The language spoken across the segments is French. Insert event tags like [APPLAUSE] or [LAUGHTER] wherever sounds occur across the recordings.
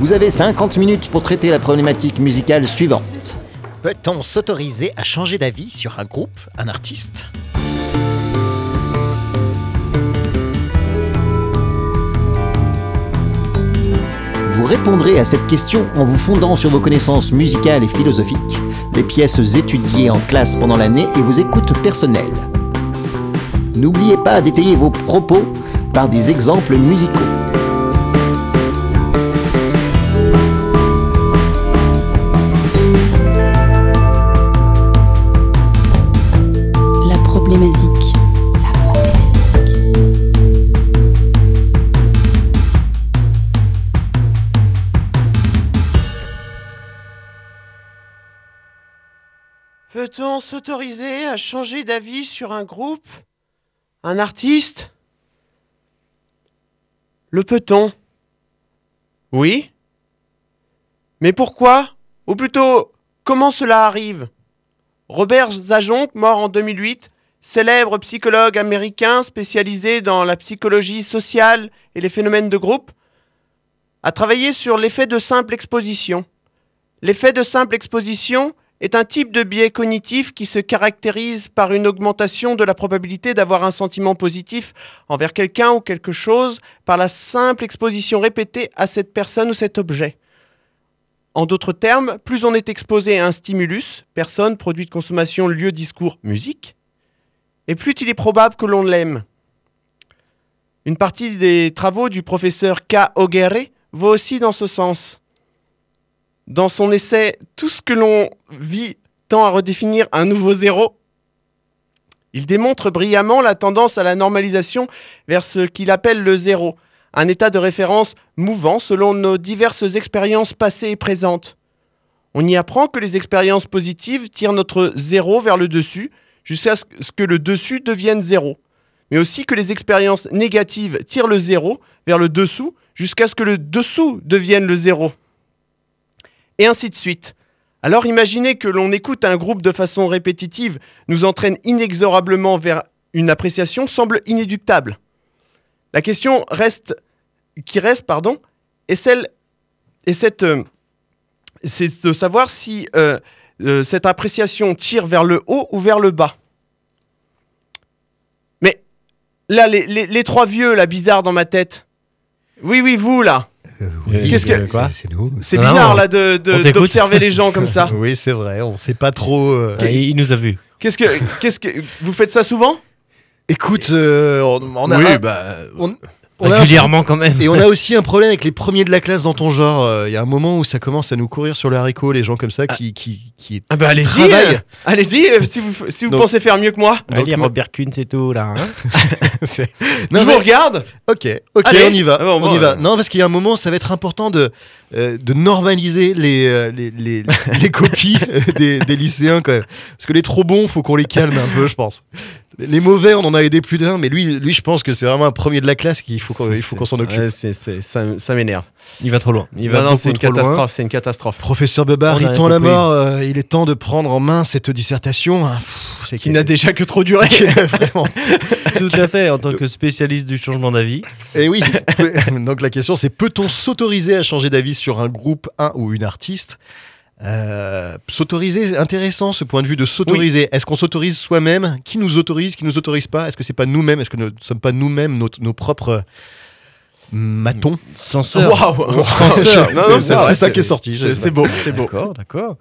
Vous avez 50 minutes pour traiter la problématique musicale suivante. Peut-on s'autoriser à changer d'avis sur un groupe, un artiste? Vous répondrez à cette question en vous fondant sur vos connaissances musicales et philosophiques, les pièces étudiées en classe pendant l'année et vos écoutes personnelles. N'oubliez pas d'étayer vos propos par des exemples musicaux. S'autoriser à changer d'avis sur un groupe Un artiste? Le peut-on Oui. Mais pourquoi? Ou plutôt, comment cela arrive? Robert Zajonc, mort en 2008, célèbre psychologue américain spécialisé dans la psychologie sociale et les phénomènes de groupe, a travaillé sur l'effet de simple exposition. L'effet de simple exposition est un type de biais cognitif qui se caractérise par une augmentation de la probabilité d'avoir un sentiment positif envers quelqu'un ou quelque chose par la simple exposition répétée à cette personne ou cet objet. En d'autres termes, plus on est exposé à un stimulus, personne, produit de consommation, lieu, discours, musique, et plus il est probable que l'on l'aime. Une partie des travaux du professeur K. Ogere va aussi dans ce sens. Dans son essai Tout ce que l'on vit tend à redéfinir un nouveau zéro, il démontre brillamment la tendance à la normalisation vers ce qu'il appelle le zéro, un état de référence mouvant selon nos diverses expériences passées et présentes. On y apprend que les expériences positives tirent notre zéro vers le dessus, jusqu'à ce que le dessus devienne zéro. Mais aussi que les expériences négatives tirent le zéro vers le dessous, jusqu'à ce que le dessous devienne le zéro. Et ainsi de suite. Alors imaginez que l'on écoute un groupe de façon répétitive, nous entraîne inexorablement vers une appréciation semble inéductable. La question reste, qui reste, pardon, est celle, est cette, euh, c'est de savoir si euh, euh, cette appréciation tire vers le haut ou vers le bas. Mais là, les trois vieux, là, bizarres dans ma tête. Oui, oui, vous, là. Qu'est-ce que- quoi C'est c'est nous. C'est Non, non, bizarre, là, de- de- d'observer les gens comme ça. [LAUGHS] Oui, c'est vrai, on sait pas trop. euh, Ah, il, il nous a vus. Qu'est-ce que, qu'est-ce que, vous faites ça souvent? Écoute, euh, on, on a. Oui, un- bah, on- on a un- Régulièrement quand même. et on a aussi un problème avec les premiers de la classe dans ton genre. Euh, Il y a un moment où ça commence à nous courir sur le haricot, les gens comme ça qui, qui, qui, Ah bah allez-y, travaillent. euh, allez-y, euh, si vous, si vous Donc- pensez faire mieux que moi. Donc, Allez, moi- Robert Kuhn, c'est tout là. hein. [LAUGHS] C'est- je Non, vous regarde. Ok, ok, Allez. on y va. Ah bon, on bon, y va. euh. Non, parce qu'il y a un moment, ça va être important de, euh, de normaliser les, les, les, les [LAUGHS] copies des, des lycéens quand même. Parce que les trop bons, faut qu'on les calme un peu, je pense. Les mauvais, on en a aidé plus d'un, mais lui, lui, je pense que c'est vraiment un premier de la classe qu'il faut qu'on il faut qu'on s'en occupe. Ouais, c'est- c'est- ça, ça m'énerve. Il va trop loin. Il Non, va non, beaucoup c'est une catastrophe, c'est une catastrophe. Professeur Bebar, On a rien Riton à la mort, euh, il est temps de prendre en main cette dissertation. Ah, pff, c'est Qui n'a déjà que trop duré. [LAUGHS] vraiment. Tout à fait, en tant que spécialiste du changement d'avis. Et oui, [LAUGHS] donc la question c'est peut-on s'autoriser à changer d'avis sur un groupe, un ou une artiste? Euh, S'autoriser, intéressant ce point de vue de s'autoriser. Est-ce qu'on s'autorise soi-même? Qui nous autorise? Qui nous autorise pas? Est-ce que c'est pas nous-mêmes? Est-ce que nous ne sommes pas nous-mêmes nos, nos propres matons? Censeur. Waouh [LAUGHS] non, C'est- ça qui est sorti. C'est c'est beau, c'est beau. D'accord, d'accord.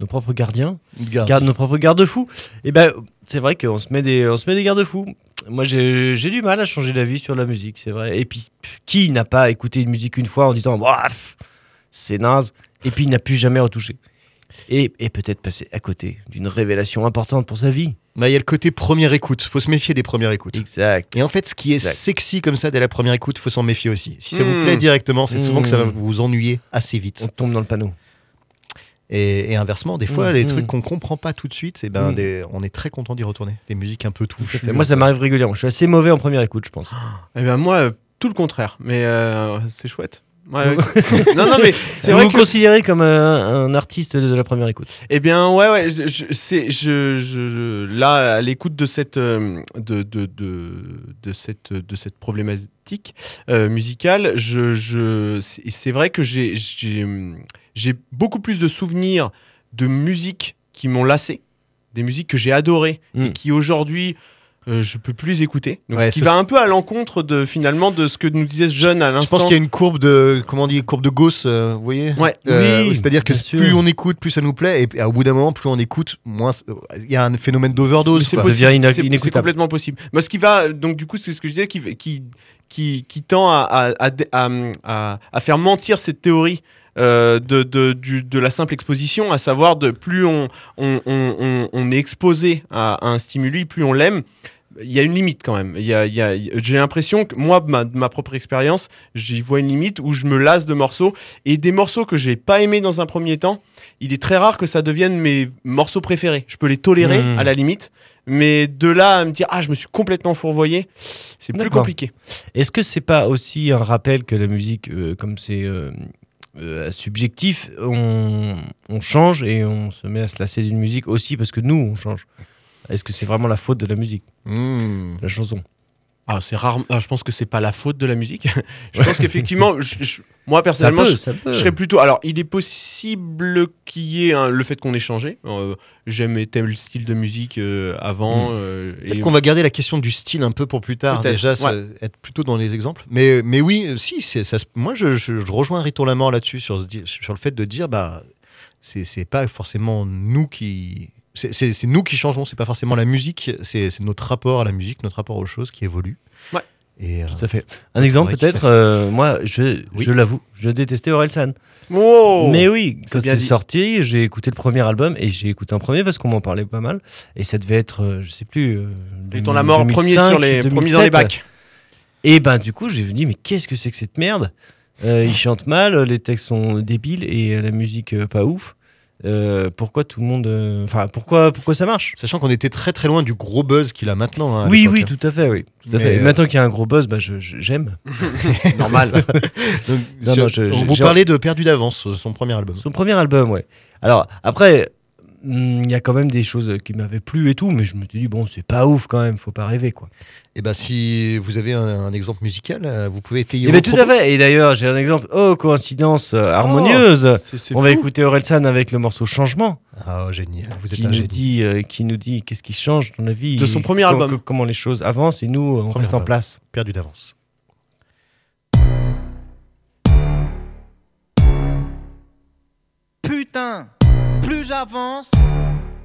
Nos propres gardiens. Garde. Garde, nos propres garde-fous. Et ben, c'est vrai qu'on se met des, on se met des garde-fous. Moi, j'ai j'ai du mal à changer d'avis sur la musique, c'est vrai. Et puis, qui n'a pas écouté une musique une fois en disant, pff, c'est naze, et puis il n'a plus jamais retouché. Et, et peut-être passer à côté d'une révélation importante pour sa vie. Bah, Il y a le côté première écoute. Faut se méfier des premières écoutes. Exact. Et en fait, ce qui est Exact. sexy comme ça dès la première écoute, faut s'en méfier aussi. Si ça vous Hmm. plaît directement, c'est souvent que ça va Hmm. vous ennuyer assez vite. On tombe dans le panneau. Et, et inversement, des fois, Mmh, les mmh. trucs qu'on comprend pas tout de suite, et ben, Mmh. des- on est très content d'y retourner. Des musiques un peu touffues. Moi, ça m'arrive régulièrement. Je suis assez mauvais en première écoute, je pense. [GASPS] Eh ben moi, euh, tout le contraire. Mais euh, c'est chouette. Ouais, ouais. [LAUGHS] non, non, mais c'est vous vrai vous que. considérez comme un, un artiste de, la première écoute. Eh bien, ouais, ouais. Je, je- c'est, je, je- je- là, à l'écoute de cette, euh, de, de, de, de cette, de cette problématique euh, musicale, je, c'est, vrai que j'ai, j'ai, beaucoup plus de souvenirs de musiques qui m'ont lassé, des musiques que j'ai adorées et qui aujourd'hui. Euh, je peux plus les écouter. Donc, Ouais, ce qui ça, va un peu à l'encontre de finalement de ce que nous disait ce jeune à Je l'instant. pense qu'il y a une courbe de, comment on dit, courbe de Gauss, euh, vous voyez Ouais. Euh, Oui, C'est-à-dire que sûr. plus on écoute, plus ça nous plaît, et, au bout d'un moment, plus on écoute, moins il y a un phénomène d'overdose. C'est complètement possible. Moi, ce qui va, donc du coup, c'est ce que je disais, qui, qui, qui, qui tend à, à, à, à, à- à faire mentir cette théorie. euh, de, de, du- de la simple exposition, à savoir de plus on, on, on, on- on est exposé à, à un stimuli, plus on l'aime. Il y a une limite quand même. Il y a, il y a- J'ai l'impression que moi, de ma, ma propre expérience, j'y vois une limite où je me lasse de morceaux et des morceaux que j'ai pas aimés dans un premier temps. Il est très rare que ça devienne mes morceaux préférés. Je peux les tolérer Mmh. à la limite, mais de là à me dire ah je me suis complètement fourvoyé, c'est plus compliqué. Est-ce que c'est pas aussi un rappel que la musique, euh, comme c'est euh, euh, subjectif, on, on change et on se met à se lasser d'une musique aussi parce que nous, on change? Est-ce que c'est vraiment la faute de la musique, Mmh. de la chanson Ah c'est rare. ah, je pense que c'est pas la faute de la musique. [LAUGHS] je pense qu'effectivement, moi Ça personnellement, peut, je, ça peut. je serais plutôt. Alors il est possible qu'il y ait un- le fait qu'on ait changé. Euh, J'aimais tel style de musique euh, avant. euh, Peut-être et- qu'on va garder la question du style un peu pour plus tard, déjà, ça- ouais. être plutôt dans les exemples. Mais, mais oui, si, c'est- ça, moi je, je, je rejoins Rito Lamort là-dessus, sur, sur le fait de dire, bah, c'est c'est pas forcément nous qui. C'est nous qui changeons, c'est pas forcément la musique, c'est notre rapport à la musique, notre rapport aux choses qui évolue. Ouais. Et, euh, Tout à fait. Un exemple peut-être, euh, moi je, Oui. je l'avoue, je détestais Orelsan. Oh Mais oui, c'est quand c'est sorti, j'ai écouté le premier album et j'ai écouté un premier parce qu'on m'en parlait pas mal. Et ça devait être, euh, je sais plus. Euh, Et ton la mort premier 2005, sur les premiers dans 2007. les bacs. Et ben du coup, j'ai dit mais qu'est-ce que c'est que cette merde? Euh, Ils chantent mal, les textes sont débiles et la musique euh, pas ouf. Euh, pourquoi tout le monde, euh, enfin pourquoi pourquoi ça marche? Sachant qu'on était très très loin du gros buzz qu'il a maintenant. hein, Oui oui tout à fait oui. Tout à fait. Euh, Maintenant qu'il y a un gros buzz, bah j'aime. [LAUGHS] [LAUGHS] Normal. Donc, Non, sur- non, je- on j'ai- vous parlait de Perdu d'avance, son premier album. Son premier album, ouais. Alors après, il y a quand même des choses qui m'avaient plu et tout, mais je me suis dit bon c'est pas ouf quand même, faut pas rêver quoi. Et ben si vous avez un, un exemple musical, euh, vous pouvez étayer. Et ben vos tout à fait. Et d'ailleurs j'ai un exemple. Oh coïncidence euh, harmonieuse. C'est- c'est On va écouter Orelsan avec le morceau Changement. Ah, génial, vous êtes qui un nous génie. dit, euh, qui nous dit qu'est-ce qui change dans la vie De son premier album. co- comment les choses avancent et nous on Premier reste en place. Perdu d'avance. Putain, plus j'avance,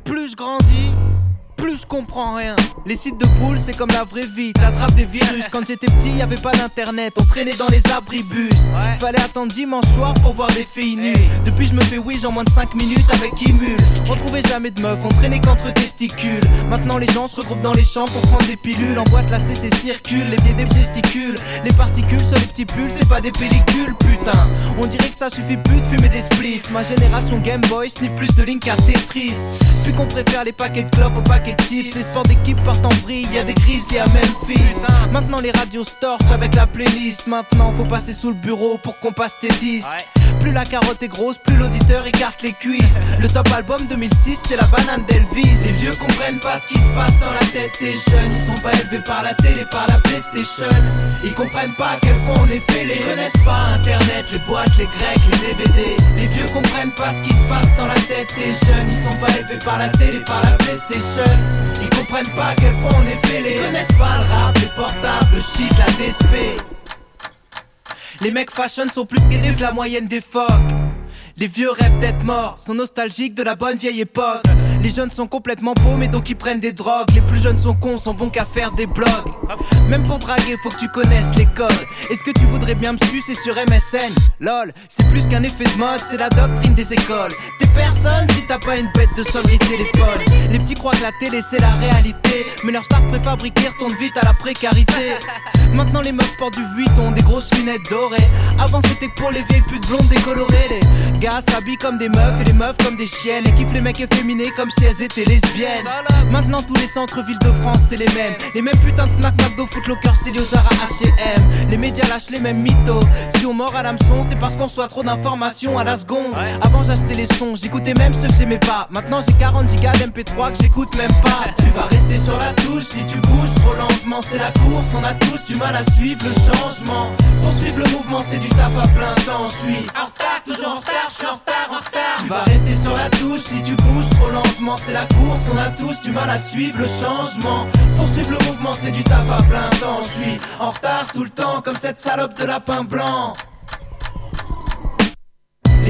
plus je grandis, plus je comprends rien. Les sites de poules, c'est comme la vraie vie, t'attrapes des virus. Quand j'étais petit, y avait pas d'internet, on traînait dans les abribus. Fallait attendre dimanche soir pour voir des filles nues. Depuis, je me fais wish en moins de 5 minutes avec Imul. On trouvait jamais de meufs, on traînait qu'entre testicules. Maintenant, les gens se regroupent dans les champs pour prendre des pilules. En boîte, la CC circule, les pieds des testicules. Les particules sur les petits pulls, c'est pas des pellicules, putain. On dirait que ça suffit plus de fumer des spliffs. Ma génération Game Boy sniff plus de Link à Tetris. Puis qu'on préfère les paquets de clopes aux paquets Les sports d'équipe partent en vrille, y a des crises à Memphis. Maintenant les radios torchent avec la playlist. Maintenant faut passer sous le bureau pour qu'on passe tes disques. Plus la carotte est grosse, plus l'auditeur écarte les cuisses. Le top album 2006, c'est la banane d'Elvis. Les vieux comprennent pas ce qui se passe dans la tête des jeunes. Ils sont pas élevés par la télé, par la PlayStation. Ils comprennent pas quel point on est fêlés. Ils connaissent pas Internet, les boîtes, les grecs, les DVD. Les vieux comprennent pas ce qui se passe dans la tête des jeunes. Ils sont pas élevés par la télé, par la PlayStation. Ils comprennent pas quel point on est fêlés. Ils connaissent pas le rap, les portables, le shit, la DSP. Les mecs fashion sont plus gainés que la moyenne des phoques. Les vieux rêvent d'être morts, sont nostalgiques de la bonne vieille époque. Les jeunes sont complètement paumés donc ils prennent des drogues. Les plus jeunes sont cons, sont bons qu'à faire des blogs. Même pour draguer, faut que tu connaisses les codes. Est-ce que tu voudrais bien me sucer sur MSN Lol, c'est plus qu'un effet de mode, c'est la doctrine des écoles. T'es personne si t'as pas une bête de et téléphone. Les petits croient que la télé c'est la réalité, mais leur star préfabriquée retourne vite à la précarité. Maintenant les meufs portent du Vuitton, des grosses lunettes dorées. Avant c'était pour les vieilles putes blondes décolorées. Les gars s'habillent comme des meufs et les meufs comme des chiennes. Et kiffent les mecs efféminés comme si elles étaient lesbiennes. Maintenant tous les centres-villes de France c'est les mêmes. Les mêmes putains de Fnac, McDo, Footlocker, Célio, Zara, H&M. Les médias lâchent les mêmes mythos. Si on mord à l'hameçon, c'est parce qu'on reçoit trop d'informations à la seconde. Avant j'achetais les sons, j'écoutais même ceux que j'aimais pas. Maintenant j'ai 40 gigas d'MP3 que j'écoute même pas. [LAUGHS] Tu vas rester sur la touche si tu bouges trop lentement. C'est la course, on a tous du mal à suivre le changement. Pour suivre le mouvement, c'est du taf à plein temps. Je suis en retard, toujours en retard, je suis en retard, en retard. Tu vas rester sur la touche si tu bouges trop lentement. C'est la course, on a tous du mal à suivre le changement. Pour suivre le mouvement, c'est du taf à plein temps. Je suis en retard tout le temps, comme cette salope de lapin blanc.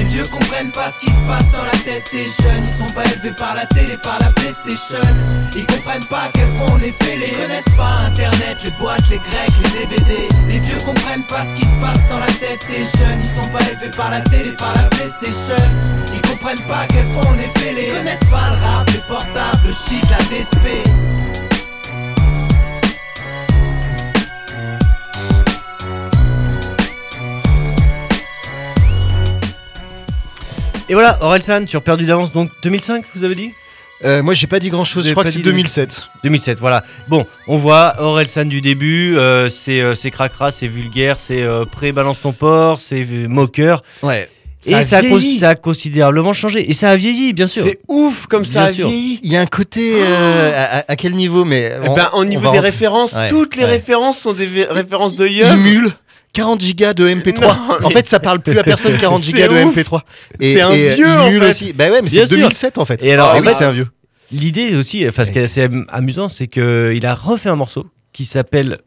Les vieux comprennent pas ce qui se passe dans la tête des jeunes. Ils sont pas élevés par la télé, par la Playstation. Ils comprennent pas quel point on est fêlés Ils connaissent pas? Internet, les boîtes, les grecs, les DVD Les vieux comprennent pas ce qui se passe dans la tête des jeunes. Ils sont pas élevés par la télé, par la Playstation. Ils comprennent pas quel point on est fêlés Ils connaissent pas? Le rap, les portables, le shit, la DSP Et voilà, Orelsan sur Perdu d'avance, donc 2005, vous avez dit Euh, moi, j'ai pas dit grand chose. Je crois que c'est dit 2007. 2007, voilà. Bon, on voit Orelsan du début, euh, c'est euh, c'est cracra, c'est vulgaire, c'est euh, pré-balance ton porc, c'est euh, moqueur. Ouais. et a ça a, cons- vieilli. ça a considérablement changé. Et ça a vieilli, bien sûr. C'est ouf comme ça Bien a sûr. vieilli. Il y a un côté. euh, à, à- à quel niveau Mais Eh ben, au niveau des rentrer- références, Ouais, toutes les ouais. références sont des références de Yum. Imul. 40 gigas de MP3. Non, En fait, ça parle plus à personne [LAUGHS] 40 C'est gigas de ouf. MP3. C'est un vieux, en fait. aussi. Bah ouais, mais c'est sûr. 2007 en fait. Et alors, Ah oui, c'est un vieux. L'idée aussi, enfin, ce qui est assez amusant, c'est qu'il a refait un morceau qui s'appelle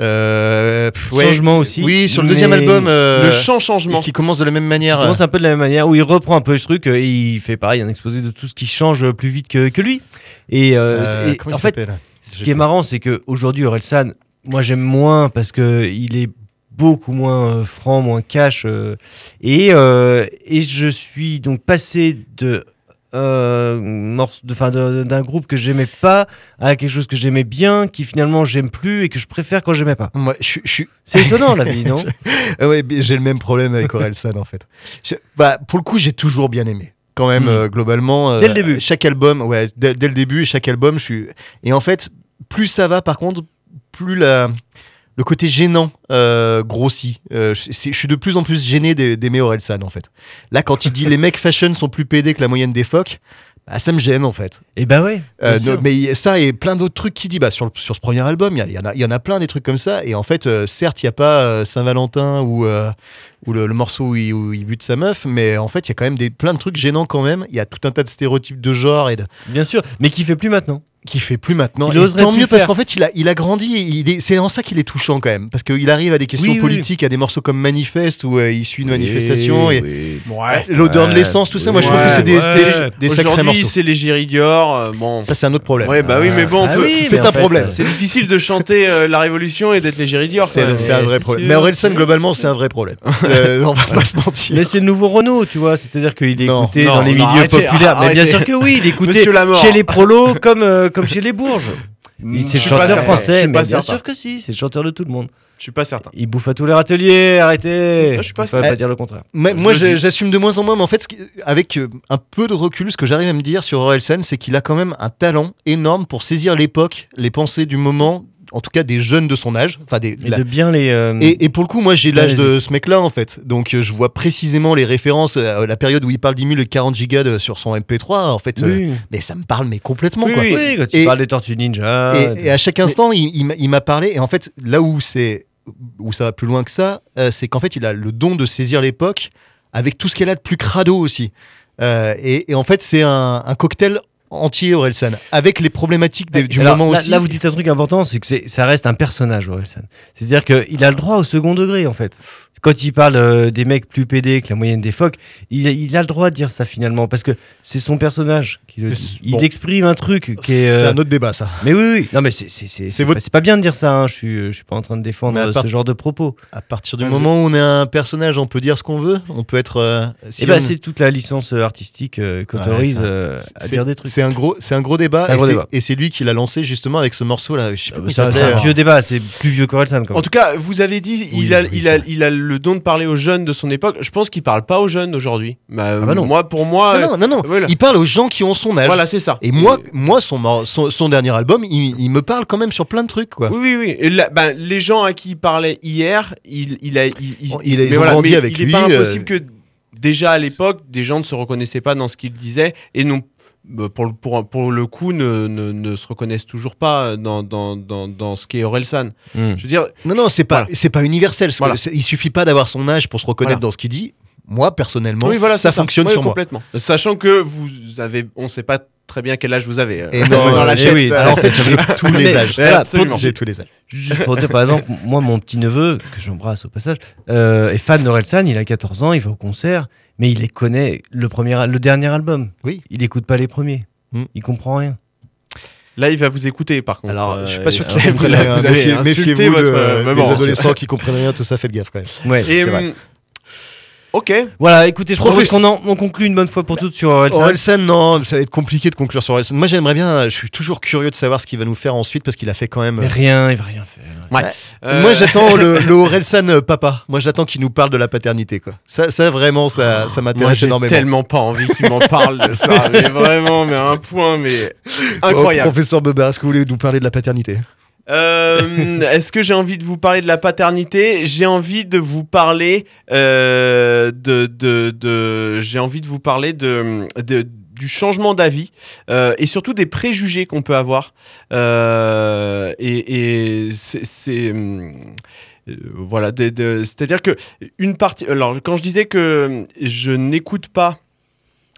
Euh, pff, ouais. Changement aussi. Oui, sur le deuxième album. euh, Le chant changement. Qui commence de la même Il manière. commence un peu de la même manière où il reprend un peu ce truc euh, et il fait pareil, un exposé de tout ce qui change plus vite que, que lui. Et, euh, euh, en fait, ce qui est marrant, c'est que aujourd'hui Orelsan, moi j'aime moins parce que il est beaucoup moins euh, franc, moins cash. euh, et, euh, et je suis donc passé de euh, d'un groupe que j'aimais pas à quelque chose que j'aimais bien, qui finalement j'aime plus et que je préfère quand j'aimais pas. Moi, je suis- je. C'est étonnant la vie, non [LAUGHS] ouais, j'ai le même problème avec Orelsan en fait. Je- bah, pour le coup, j'ai toujours bien aimé. Quand même, Mm. euh, globalement. euh, Dès le début. Chaque album, ouais, dès, dès le début, chaque album, je suis. Et en fait, plus ça va, par contre, plus la. Le côté gênant euh, grossit. Euh, je, suis de plus en plus gêné des- d'aimer Orelsan en fait. Là, quand il dit [LAUGHS] les mecs fashion sont plus pédés que la moyenne des phoques, bah, ça me gêne en fait. Et bah ouais. Euh, no- mais ça et plein d'autres trucs qu'il dit bah, sur, sur ce premier album, il y, y en a- il y en a plein des trucs comme ça. Et en fait, euh, certes, il n'y a pas Saint-Valentin ou, ou le, le morceau où il, où il bute sa meuf, mais en fait, il y a quand même des, plein de trucs gênants quand même. Il y a tout un tas de stéréotypes de genre et de, Bien sûr, mais qui fait plus maintenant. Qui fait plus maintenant. Il Et tant mieux parce qu'en fait, il a, il a grandi. C'est en ça qu'il est touchant quand même. Parce qu'il arrive à des questions Oui, oui. politiques, à des morceaux comme Manifeste où euh, il suit une manifestation. Et. Ouais. L'odeur de l'essence, tout ça, moi je trouve que c'est des, ouais. des- des sacrés Aujourd'hui, morceaux. c'est les Géridior. euh, bon. Ça, c'est un autre problème. Ouais, bah oui, mais bon, on Ah c'est un fait, problème. c'est difficile de chanter euh, la Révolution et d'être les Géridior. C'est un vrai problème. Mais Orelsan, globalement, c'est un vrai problème. [LAUGHS] On va pas se mentir. Mais c'est le nouveau Renault, tu vois. C'est-à-dire qu'il est écouté dans les milieux populaires. Mais bien sûr que oui, il est écouté chez les prolos comme, comme chez les bourges. C'est le chanteur français, mais pas bien certain. sûr que si, c'est le chanteur de tout le monde. Je suis pas certain. Il bouffe à tous les râteliers, arrêtez. Je suis pas pas dire le contraire. Mais moi, j'assume de moins en moins, mais en fait, avec euh, un peu de recul, ce que j'arrive à me dire sur Orelsan, c'est qu'il a quand même un talent énorme pour saisir l'époque, les pensées du moment, en tout cas des jeunes de son âge. Enfin, des, Et la- de bien les. euh, et, et pour le coup, moi, j'ai l'âge de ce mec-là, en fait. Donc, euh, je vois précisément les références, euh, la période où il parle 10 000 et 40 gigas de- sur son MP3, en fait. euh, oui. mais ça me parle, mais complètement, Oui, quoi. oui. Quand il Et- parle des Tortues Ninja. Et, et à chaque instant, il, il m'a- il m'a parlé. Et en fait, là où c'est où ça va plus loin que ça, c'est qu'en fait, il a le don de saisir l'époque avec tout ce qu'elle a de plus crado aussi. Euh, et, et en fait, c'est un, un cocktail entier Orelsan, avec les problématiques des- du Alors, moment là, aussi. là, vous dites un truc important, c'est que ça reste un personnage, Orelsan. C'est-à-dire qu'il a le droit au second degré, en fait. Quand il parle euh, des mecs plus pédés que la moyenne des phoques, il, il a le droit de dire ça finalement, parce que c'est son personnage qui le Il bon. exprime un truc qui est. C'est euh, un autre débat, ça. Mais oui, oui, non, mais c'est votre- pas, bien de dire ça. hein. Je suis, je suis pas en train de défendre euh, part- ce genre de propos. À partir du Ah, moment où on est un personnage, on peut dire ce qu'on veut. On peut être. euh, si Et bah, on- c'est toute la licence euh, artistique euh, qu'autorise Ouais, euh, à dire des trucs. C'est un gros, c'est un gros débat. Un et gros c'est- débat. Et c'est lui qui l'a lancé justement avec ce pas Euh, comment il C'est un, euh, vieux débat, c'est plus vieux qu'Orelsan quand En tout cas, vous avez dit, Oui, il, a, oui, il, a, il a le don de parler aux jeunes de son époque. Je pense qu'il parle pas aux jeunes d'aujourd'hui. Bah, bah non. Moi, pour moi, Non, non, non, non. voilà. Il parle aux gens qui ont son âge. voilà, c'est ça. Et moi, moi son, son, son dernier album, il, il me parle quand même sur plein de trucs, quoi. Oui, oui, oui. Et là, ben, les gens à qui il parlait hier, il, il a, il, il a- ont grandi avec il est lui, pas euh, impossible que déjà à l'époque, des gens ne se reconnaissaient pas dans ce qu'il disait et non. Euh, Pour, le- pour, pour le coup, ne, ne, ne se reconnaissent toujours pas dans, dans, dans, dans ce qu'est Orelsan. Hmm. Je veux dire, Non, non, c'est pas, Voilà. c'est pas universel. Voilà. Il suffit pas d'avoir son âge pour se reconnaître Voilà. dans ce qu'il dit. Moi, personnellement, oui, voilà, ça fonctionne Oui, sur moi. complètement. Sachant que vous avez, on sait pas très bien quel âge vous avez. euh, Et non, [LAUGHS] dans la tête. oui. Alors, en fait, j'ai [LAUGHS] tous les âges. J'ai tous les âges. Juste pour dire, par exemple, moi, mon petit neveu, que j'embrasse au passage, euh, est fan d'Orelsan, il a 14 ans, il va au concert, mais il les connaît le, premier, le dernier album. Oui. Il écoute pas les premiers. Hmm. Il comprend rien. Là, il va vous écécouter, par contre. Alors, Euh, je suis pas sûr qu'ils vous rien. vous avez Méfiez- insulté votre, de- maman. adolescents qui comprennent rien, tout ça, faites gaffe quand même. Ouais, Et, c'est vrai. Ok. Voilà, écoutez, je propose qu'on en- on conclut une bonne fois pour toutes sur Orelsan. Orelsan, non, ça va être compliqué de conclure sur Orelsan. Moi, j'aimerais bien, je suis toujours curieux de savoir ce qu'il va nous faire ensuite parce qu'il a fait quand même. Mais rien, il va rien faire. Euh, Moi, j'attends le, [LAUGHS] le Orelsan euh, papa. Moi, j'attends qu'il nous parle de la paternité, quoi. Ça, ça vraiment, ça, ça Moi, m'intéresse j'ai énormément. tellement pas envie qu'il m'en parle de ça, [LAUGHS] mais vraiment, mais un point, mais Oh, incroyable. professeur Bebert, est-ce que vous voulez nous parler de la paternité? Euh, Est-ce que j'ai envie de vous parler de la paternité? J'ai envie de vous parler euh, de, de, de- j'ai envie de vous parler de, du changement d'avis euh, et surtout des préjugés qu'on peut avoir. Et c'est- voilà, c'est-à-dire que une partie. Alors, quand je disais que je n'écoute pas.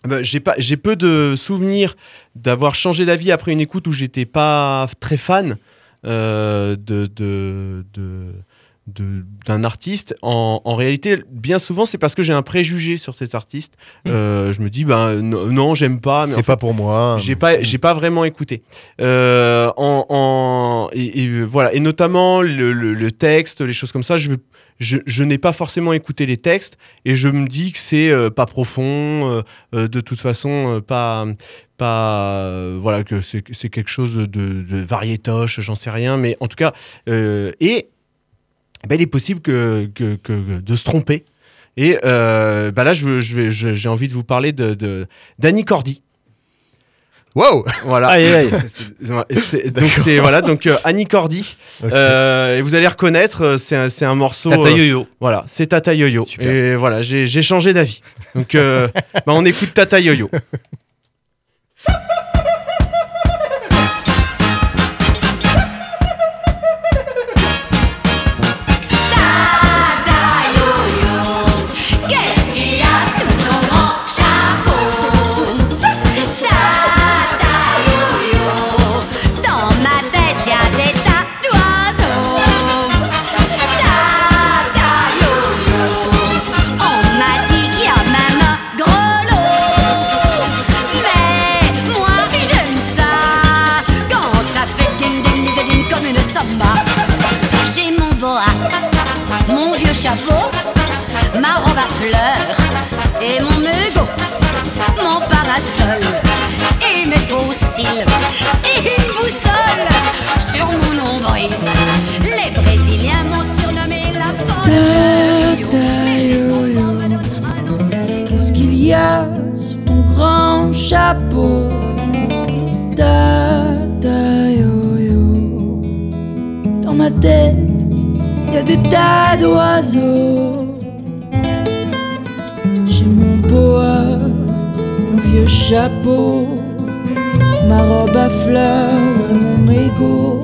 ben, j'ai pas, j'ai peu de souvenirs d'avoir changé d'avis après une écoute où j'étais pas très fan de, de, de- de- d'un artiste. En, en réalité, bien souvent, c'est parce que j'ai un préjugé sur cet artiste. Euh, je me dis, ben non, j'aime pas. C'est pas pour moi. j'ai pas, j'ai pas vraiment écouté. Euh, en, en- et, et, voilà, et notamment le, le- le texte, les choses comme ça. Je, je, je n'ai pas forcément écouté les textes et je me dis que c'est euh, pas profond, de toute façon pas, pas, voilà que c'est, c'est quelque chose de, de, de variétoche, j'en sais rien, mais en tout cas, et ben, il est possible que, que, que- de se tromper. Et euh, bah là, je, veux- je vais, je- j'ai envie de vous parler de, de d'Annie Cordy. Wow Voilà. Aïe, aïe. [LAUGHS] C'est- c'est- donc c'est voilà donc euh, Annie Cordy. Euh, et vous allez reconnaître c'est un, c'est un morceau Tata euh, Yo-Yo. voilà c'est Tata Yo-Yo Super. et voilà j'ai j'ai changé d'avis donc euh, [LAUGHS] bah, on écoute Tata Yo-Yo [LAUGHS] et mes fossiles et une boussole sur mon nombril. Les Brésiliens m'ont surnommé la folle. Qu'est-ce qu'il y a sous ton grand chapeau? Tata yo-yo Dans ma tête, y a des tas d'oiseaux chapeau, ma robe à fleurs, mon mégot.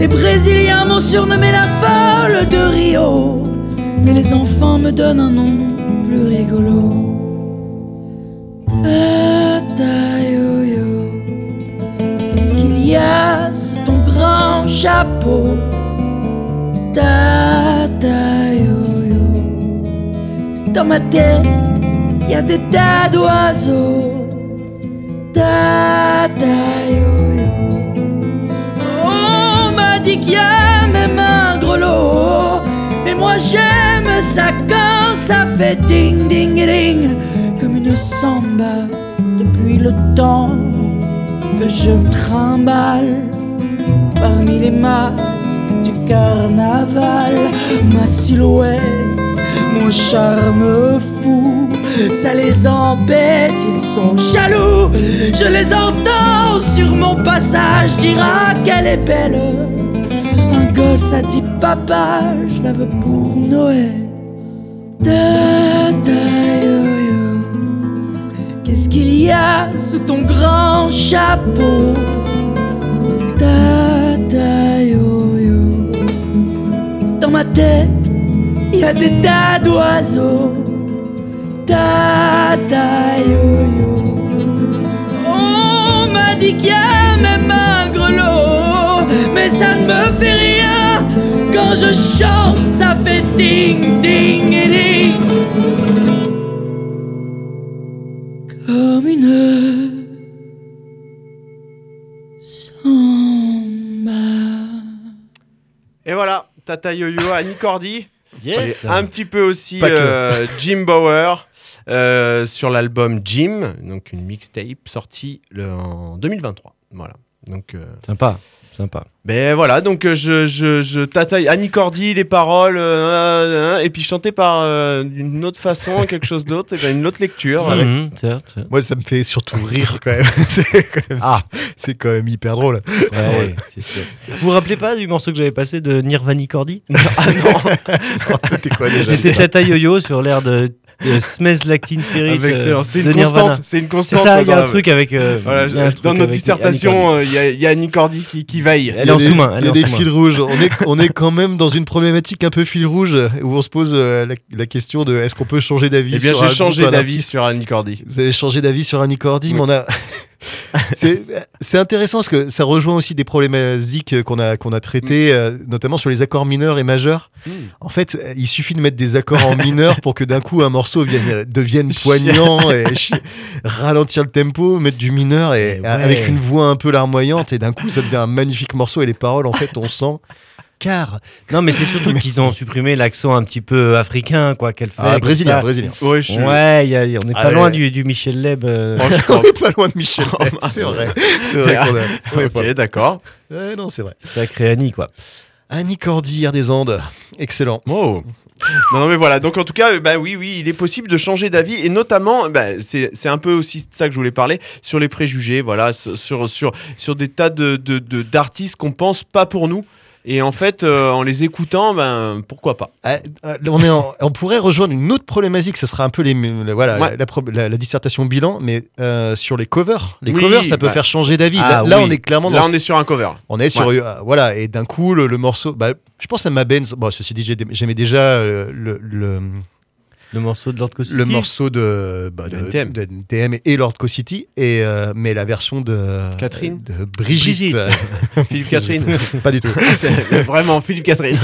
Les Brésiliens m'ont surnommé la folle de Rio, mais les enfants me donnent un nom plus rigolo. Atayoyo, qu'est-ce qu'il y a sous ton grand chapeau? Tata yo, dans ma tête, y a des tas d'oiseaux. Ta ta yo yo. On m'a dit qu'il y a même un grelot. Mais moi j'aime ça quand ça fait ding ding ding. Comme une samba depuis le temps que je trimballe parmi les masques du carnaval. Ma silhouette, mon charme fou, ça les embête, ils sont jaloux. Je les entends sur mon passage dire ah qu'elle est belle. Un gosse a dit papa, je la veux pour Noël. Qu'est-ce qu'il y a sous ton grand chapeau? Dans ma tête, il y a des tas d'oiseaux. Ta ta yo yo. On m'a dit qu'il y a même un grelot, mais ça ne me fait rien. Quand je chante, ça fait ding ding et ding. Comme une samba. Et voilà, Tata Yo-Yo, Annie Cordy. Yes. Et un petit peu aussi euh, Jim Bauer euh, sur l'album Jim, donc une mixtape sortie le- en 2023. Voilà. Donc, euh, Sympa, sympa. ben voilà, donc euh, je, je, je tataille Annie Cordy, les paroles, euh, euh, euh, et puis chanté par euh, d'une autre façon, [LAUGHS] quelque chose d'autre, et ben une autre lecture. avec- Mhm, tiens, tiens. Moi, ça me fait surtout [LAUGHS] rire quand même. [LAUGHS] c'est quand même, Ah. c'est quand même hyper drôle. Ouais, c'est sûr. Vous vous rappelez pas du morceau que j'avais passé de Nirvani Cordy? C'était quoi déjà? C'était Tata Yo-Yo sur l'air de, de Smells Like Teen Spirit euh, c'est une constante. C'est une C'est constante. ça, il y a dans un truc avec. euh, Voilà, il y a un je- truc dans notre avec dissertation, euh, il y, a- il y a Annie Cordy qui, qui veille. Elle est en Il y a des- sous-main, Il y a des fils rouges. On est, on est quand même dans une problématique un peu fil rouge où on se pose euh, la, la question de est-ce qu'on peut changer d'avis Eh bien, sur un j'ai changé d'avis sur Annie Cordy. Vous avez changé d'avis sur Annie Cordy, mais on a. c'est intéressant parce que ça rejoint aussi des problématiques qu'on a, qu'on a traitées, euh, notamment sur les accords mineurs et majeurs. En fait, euh, il suffit de mettre des accords en mineur pour que d'un coup un morceau vienne, devienne poignant [LAUGHS] et ralentir le tempo, mettre du mineur et ouais. avec une voix un peu larmoyante et d'un coup ça devient un magnifique morceau et les paroles en fait on sent. Car. Non, mais c'est surtout [LAUGHS] qu'ils ont supprimé l'accent un petit peu africain, quoi, qu'elle fait. Ah, brésilien, ça. brésilien. Ouais, je y a- on n'est pas loin du, du Michel Leb. euh, [LAUGHS] on est pas loin de Michel. [LAUGHS] C'est vrai. C'est vrai qu'on est pas Ok, d'accord. Ouais, non, c'est vrai. Sacré Annie, quoi. Annie Cordy, Air des Andes. Excellent. Oh. Non, non, mais voilà. Donc, en tout cas, bah oui, oui, il est possible de changer d'avis. Et notamment, bah, c'est c'est un peu aussi de ça que je voulais parler, sur les préjugés, voilà, sur, sur, sur, des tas d'artistes de, de, d'artistes qu'on pense pas pour nous. Et en fait, euh, en les écoutant, ben, pourquoi pas Ah, ah, on, est en- on pourrait rejoindre une autre problématique, ce sera un peu les, la- voilà, Ouais. la, la dissertation bilan, mais euh, sur les covers. Les Oui, covers, ça peut bah. faire changer d'avis. Ah, là, là, oui. on est clairement Là, dans on est sur un cover. on est sur euh, voilà et d'un coup le, le morceau bah, je pense à ma Benz bon ceci dit j'ai- j'aimais déjà euh, le, le, Le morceau de Lord Cosity. le morceau de, bah, De de, NTM. de NTM et Lord Co City et euh, mais la version de Catherine de Brigitte, [LAUGHS] Philippe Catherine. pas du tout [LAUGHS] vraiment Philippe Catherine.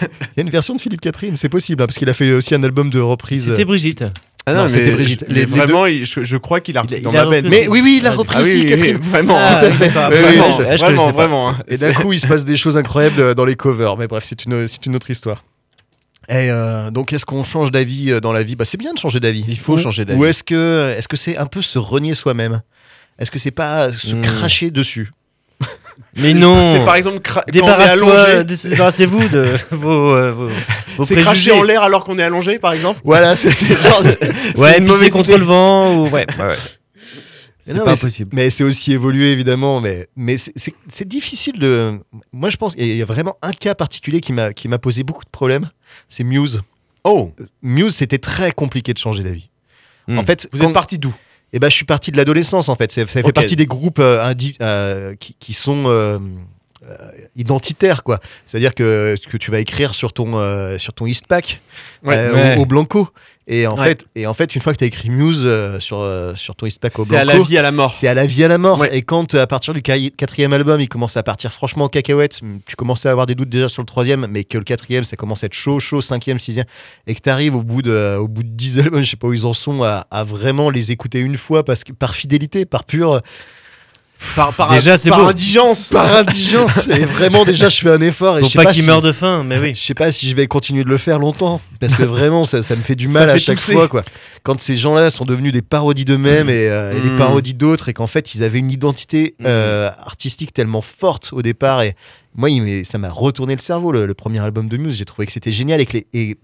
il y a une version de Philippe Catherine c'est possible hein, parce qu'il a fait aussi un album de reprise C'était Brigitte. Ah Non, mais- c'était Brigitte. mais Les- les vraiment, je, je crois qu'il a, Il a- dans il a repris- mais oui oui il a Ah, repris Ah oui, aussi oui, Catherine oui, vraiment. Ah, tout à fait. Oui, vraiment, vraiment, hein. Et d'un coup, il se passe des choses incroyables dans les covers. Mais bref, c'est une, c'est une autre histoire. Et euh, donc, est-ce qu'on change d'avis euh, dans la vie? Bah, C'est bien de changer d'avis. Il faut Ou- changer d'avis. Ou est-ce que est-ce que c'est un peu se renier soi-même? Est-ce que c'est pas se Hmm. cracher dessus? Mais non. [LAUGHS] C'est par exemple débarrassez-vous de [LAUGHS] [LAUGHS] vos, euh, vos, vos C'est cracher en l'air alors qu'on est allongé, par exemple. Voilà, c'est c'est genre. c'est Ouais, pisser contre le vent ou ouais. ouais, ouais. C'est pas mais c'est- possible. Mais c'est aussi évolué évidemment. Mais mais c'est- difficile de. Moi, je pense qu'il y a vraiment un cas particulier qui m'a qui m'a posé beaucoup de problèmes. C'est Muse. Oh, Muse, c'était très compliqué de changer d'avis. Hmm. En fait, vous quand- êtes parti d'où? Eh ben, je suis parti de l'adolescence en fait. Ça, fait partie des groupes euh, indi- euh, qui, qui sont euh, euh, identitaire, quoi. C'est-à-dire que que tu vas écrire sur ton sur ton Eastpak Ouais. Ouais. au, au blanco. Et en Ouais. fait, et en fait, une fois que tu as écrit Muse euh, sur euh, sur ton Eastpak au C'est à la vie, à la mort. c'est à la vie à la mort. Ouais. Et quand euh, à partir du quatrième album, il commence à partir franchement en cacahuète, tu commençais à avoir des doutes déjà sur le troisième, mais que le quatrième, ça commence à être chaud, chaud, cinquième, sixième, et que tu arrives au bout de au bout de dix [LAUGHS] albums, je sais pas où ils en sont, à, à vraiment les écouter une fois parce que par fidélité, par pure Par, par, Déjà, c'est par beau. indigence. par indigence. et vraiment déjà, je fais un effort. Et Faut je sais pas pas qu'il si- meure de faim, mais oui. [LAUGHS] Je sais pas si je vais continuer de le faire longtemps parce que vraiment ça, ça me fait du Ça mal à chaque tousser. fois quoi. Quand ces gens-là sont devenus des parodies d'eux-mêmes et, euh, et des Mm. parodies d'autres et qu'en fait ils avaient une identité Mm. euh, artistique tellement forte au départ et moi ça m'a retourné le cerveau le, le premier album de Muse. J'ai trouvé que c'était génial et que les, et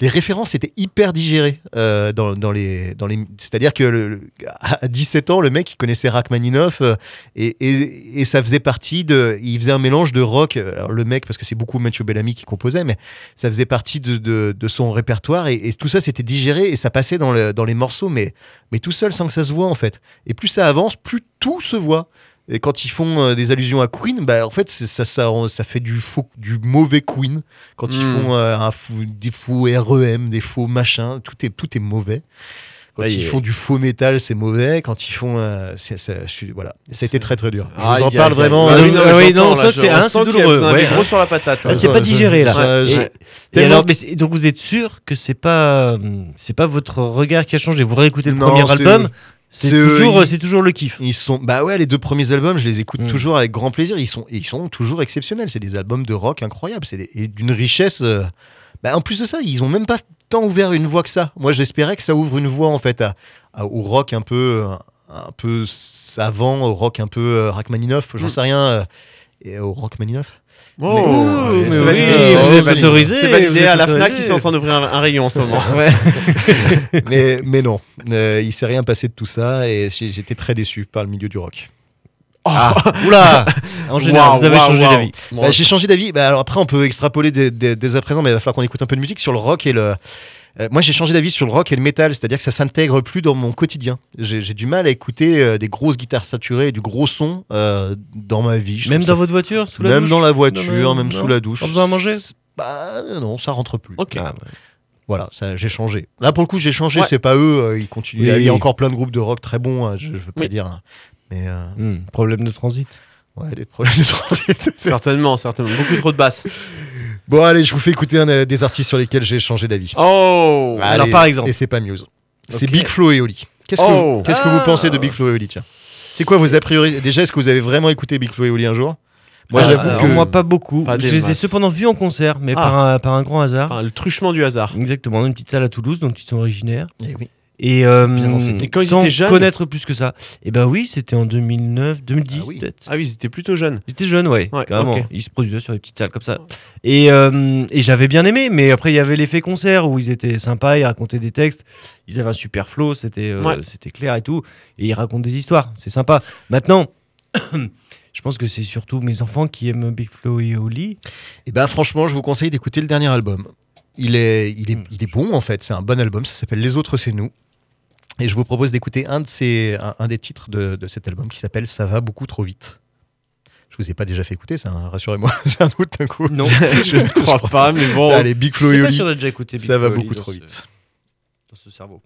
les références étaient hyper digérées euh, dans, les dans les c'est-à-dire que à 17 ans le mec il connaissait Rachmaninoff euh, et, et, ça faisait partie de il faisait un mélange de rock le mec parce que c'est beaucoup Mathieu Bellamy qui composait mais ça faisait partie de, de, de son répertoire et, et tout ça c'était digéré et ça passait dans, le, dans les morceaux mais, mais tout seul sans que ça se voit en fait. Et plus ça avance plus tout se voit et quand ils font euh, des allusions à Queen bah en fait ça, ça, ça fait du faux du mauvais Queen quand ils Mm. font euh, un fou, des faux REM des faux machins tout est, tout est mauvais quand ils font du faux métal, c'est mauvais. Quand ils font, euh, c'est- ça, je suis- voilà, ça a été très très dur. Je vous en parle vraiment. Ah oui, non, oui, j'entends, non, là, ça, c'est- hein, sent c'est douloureux, ouais. gros sur la patate. Ah, ouais. c'est pas digéré là. je- je- Et- Et Tellement- alors, mais c'est- donc vous êtes sûr que c'est pas, c'est pas votre regard qui a changé? Vous réécoutez le Non, premier album, c'est eux, toujours, c'est toujours le kiff. Ils sont, bah ouais, les deux premiers albums, je les écoute Mm. toujours avec grand plaisir. Ils sont, ils sont toujours exceptionnels. C'est des albums de rock incroyables. C'est d'une richesse. euh, bah, en plus de ça, ils ont même pas tant ouvert une voie que ça. Moi, j'espérais que ça ouvre une voie en fait à, à- au rock un peu, un peu savant, au rock un peu euh, Rachmaninoff. J'en Mm. sais rien. euh, et au Rachmaninoff. Oh, Mais- c'est mais validé, oui, c'est vous validé. êtes autorisé, C'est validé à la. FNAC qui sont en train d'ouvrir un, un rayon en ce moment. [LAUGHS] Mais, mais non, euh, il s'est rien passé de tout ça et j'étais très déçu par le milieu du rock. Ah, [LAUGHS] oula En général, vous avez changé d'avis. Bah, j'ai changé d'avis. Bah, alors après, on peut extrapoler dès, dès- dès à présent, mais il va falloir qu'on écoute un peu de musique sur le rock et le. Euh, moi, j'ai changé d'avis sur le rock et le métal, c'est-à-dire que ça s'intègre plus dans mon quotidien. J'ai du mal à écouter euh, des grosses guitares saturées et du gros son euh, dans ma vie. Même dans ça- votre voiture, sous la même douche dans la voiture, Non, non, même non. sous la douche. En faisant à manger Bah non, ça rentre plus. Ok. Ah, ouais. Voilà, j'ai changé. Là, pour le coup, j'ai changé. Ouais. C'est pas eux, euh, ils continuent. Oui, il, y a, il y a oui. encore plein de groupes de rock très bons. hein, je, je veux pas Oui. dire, hein. mais euh, Hmm, problème de transit. ouais, des problèmes de transit. [LAUGHS] Certainement, certainement. Beaucoup trop de basses. Bon, allez, je vous fais écouter un euh, des artistes sur lesquels j'ai changé d'avis. Oh Alors, par exemple. Et c'est pas Muse. C'est. Big Flo et Oli. Qu'est-ce que, Oh. qu'est-ce que vous pensez de Big Flo et Oli tiens C'est quoi vos a priori Déjà, est-ce que vous avez vraiment écouté Big Flo et Oli un jour Moi, Ah, j'avoue alors, que. Moi, pas beaucoup. Pas je les ai cependant vus en concert, mais Ah. par, un, par un grand hasard. Enfin, le truchement du hasard. Exactement, dans une petite salle à Toulouse, donc ils sont originaires. Eh oui. Et, euh, Bien. Et quand ils sans étaient jeunes connaître plus que ça. Et ben oui, c'était en 2009, 2010 Ah oui. peut-être. Ah oui, ils étaient plutôt jeunes. Ils étaient jeunes, ouais, Ouais, carrément. Ils se produisaient sur les petites salles comme ça. Et, euh, et j'avais bien aimé, mais après il y avait l'effet concert où ils étaient sympas, ils racontaient des textes, ils avaient un super flow, c'était euh, Ouais. c'était clair et tout. Et ils racontent des histoires, c'est sympa. Maintenant, [COUGHS] je pense que c'est surtout mes enfants qui aiment Big Flo et Oli. Eh ben, franchement, je vous conseille d'écouter le dernier album. Il est, il est, Mm. il est bon en fait. C'est un bon album. Ça s'appelle Les autres, c'est nous. Et je vous propose d'écouter un, de ces, un, un des titres de, de cet album qui s'appelle Ça va beaucoup trop vite. Je vous ai pas déjà fait écouter ça, hein, rassurez-moi. [LAUGHS] J'ai un doute d'un coup. Non, [LAUGHS] Je ne crois pas, mais bon. Allez, Big Flo et pas Oli. déjà écouté Big Ça va Flo Oli beaucoup trop ce- vite. Dans ce cerveau.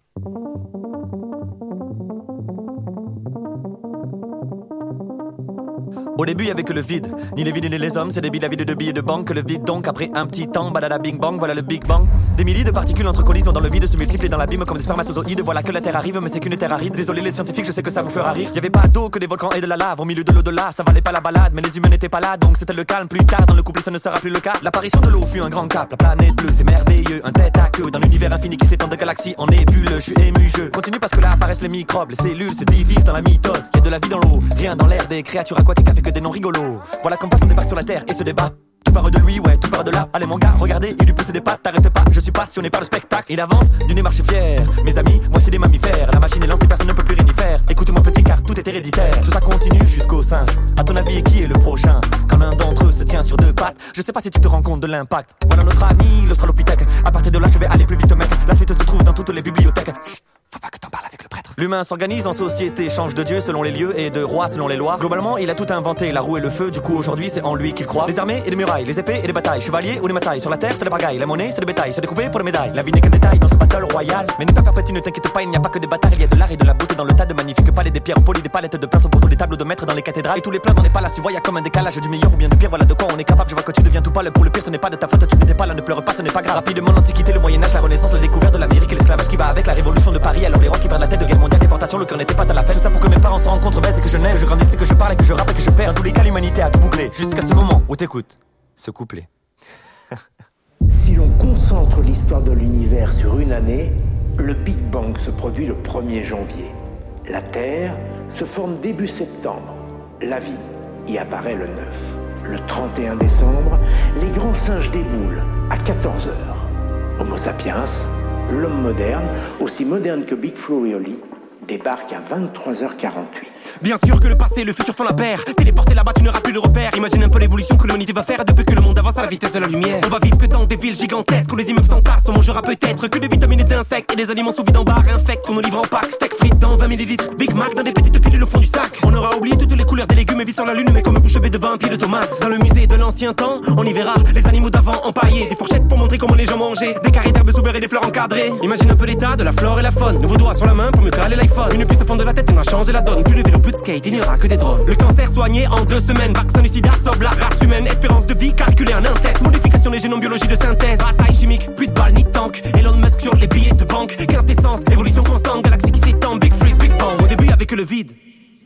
Au début, il avait que le vide. Ni les vides ni les hommes, c'est des billes, la vide de billets de banque. Le vide donc, après un petit temps, badada bing bang, voilà le big bang. Des milliers de particules entre collisions dans le vide se multiplient dans l'abîme comme des spermatozoïdes. Voilà que la terre arrive, mais c'est qu'une terre aride. Désolé les scientifiques, je sais que ça vous fera rire. Y avait pas d'eau que des volcans et de la lave. Au milieu de l'au-delà, ça valait pas la balade, mais les humains n'étaient pas là, donc c'était le calme. Plus tard, dans le couple, ça ne sera plus le cas. L'apparition de l'eau fut un grand cap. La planète bleue, c'est merveilleux. Un tête à queue dans l'univers infini qui s'étend de galaxies en nébule. Je suis ému, je continue parce que là apparaissent les microbes. Les cellules se divisent dans la mitose. Y a de la vie dans l'eau, rien dans l'air, des créatures aquatiques des noms rigolos. Voilà comme passe on débarque sur la terre et se débat. Tout part de lui, ouais, tout part de là. Allez mon gars, regardez, il lui pousse des pattes, t'arrêtes pas. Je suis passionné par le spectacle. Il avance, du nez marche fier. Mes amis, c'est des mammifères. La machine est lancée, personne ne peut plus rien y faire. Écoute-moi petit car tout est héréditaire. Tout ça continue jusqu'au singe. À ton avis, qui est le prochain? Quand l'un d'entre eux se tient sur deux pattes, je sais pas si tu te rends compte de l'impact. Voilà notre ami, l'Australopithèque. À partir de là, je vais aller plus vite, mec. La suite se trouve dans toutes les bibliothèques. Faut pas que t'en parles avec le prêtre. L'humain s'organise en société, change de dieu selon les lieux et de roi selon les lois. Globalement, il a tout inventé, la roue et le feu, du coup aujourd'hui c'est en lui qu'il croit. Les armées et les murailles, les épées et les batailles, chevaliers ou les masailles. Sur la terre, c'est des bagailles, la monnaie, c'est des bétails, c'est découpé pour les médailles. La vie n'est qu'un détail dans ce battle royal. Mais n'aie pas peur petit, ne t'inquiète pas, il n'y a pas que des batailles, il y a de l'art et de la beauté dans le tas de magnifiques palais, des pierres polies, des palettes de pinceaux pour tous les tableaux de maîtres dans les cathédrales. Et tous les plats dans les palaces, tu vois, y a comme un décalage du meilleur ou bien du pire, voilà de quoi on est capable. Je vois que tu deviens tout pâle pour le pire, ce n'est pas de ta faute, tu n'étais pas là, ne pleure pas, ce n'est pas grave. Rapidement, l'Antiquité, le Moyen-Âge, la Renaissance, la découverte de l'Amérique et l'esclavage qui va avec la révolution de Paris. Alors les rois qui perdent la tête de guerre mondiale, déportation, le cœur n'était pas à la fête. Tout ça pour que mes parents se rencontrent, baisse et que je naisse, que je grandisse, et que je parle et que je rappe et que je perds. Dans tous les cas, l'humanité a tout bouclé. Jusqu'à ce moment où t'écoutes ce couplet. [LAUGHS] Si l'on concentre l'histoire de l'univers sur une année, le Big Bang se produit le 1er janvier. La Terre se forme début septembre. La vie y apparaît le 9. Le 31 décembre, les grands singes déboulent à 14 heures. Homo sapiens, l'homme moderne, aussi moderne que Big Flo débarque à 23h48. Bien sûr que le passé et le futur font la paire. Téléporté là-bas, tu n'auras plus de repères. Imagine un peu l'évolution que l'humanité va faire depuis que le monde avance à la vitesse de la lumière. On va vivre que dans des villes gigantesques où les immeubles s'entassent. On mangera peut-être que des vitamines et d'insectes et des aliments sous vide en barre. Infectent nos livres en pack. Steak frites dans 20 ml. Big Mac dans des petites pilules au fond du sac. On aura oublié toutes les couleurs des légumes et vit sur la lune, mais comme bouche bée devant un pied de tomates. Dans le musée de l'ancien temps, on y verra les animaux d'avant empaillés. Des fourchettes pour montrer comment les gens mangeaient. Des carrés d'herbes ouverts et des fleurs encadrées. Imagine un peu l'état de la flore et la faune. Nouveau doigt sur la main pour mieux caler l'iPhone. Une puce au fond de la tête, on a changé la donne. Plus de vélo, plus de skate, il n'y aura que des drones. Le cancer soigné en deux semaines. Vaccin du sida la race humaine. Espérance de vie calculée en un test. Modification des génomes, biologie de synthèse. Bataille chimique, plus de balles ni de tank. Elon Musk sur les billets de banque. Quintessence, évolution constante. Galaxie qui s'étend. Big freeze, big bang. Au début, avec le vide.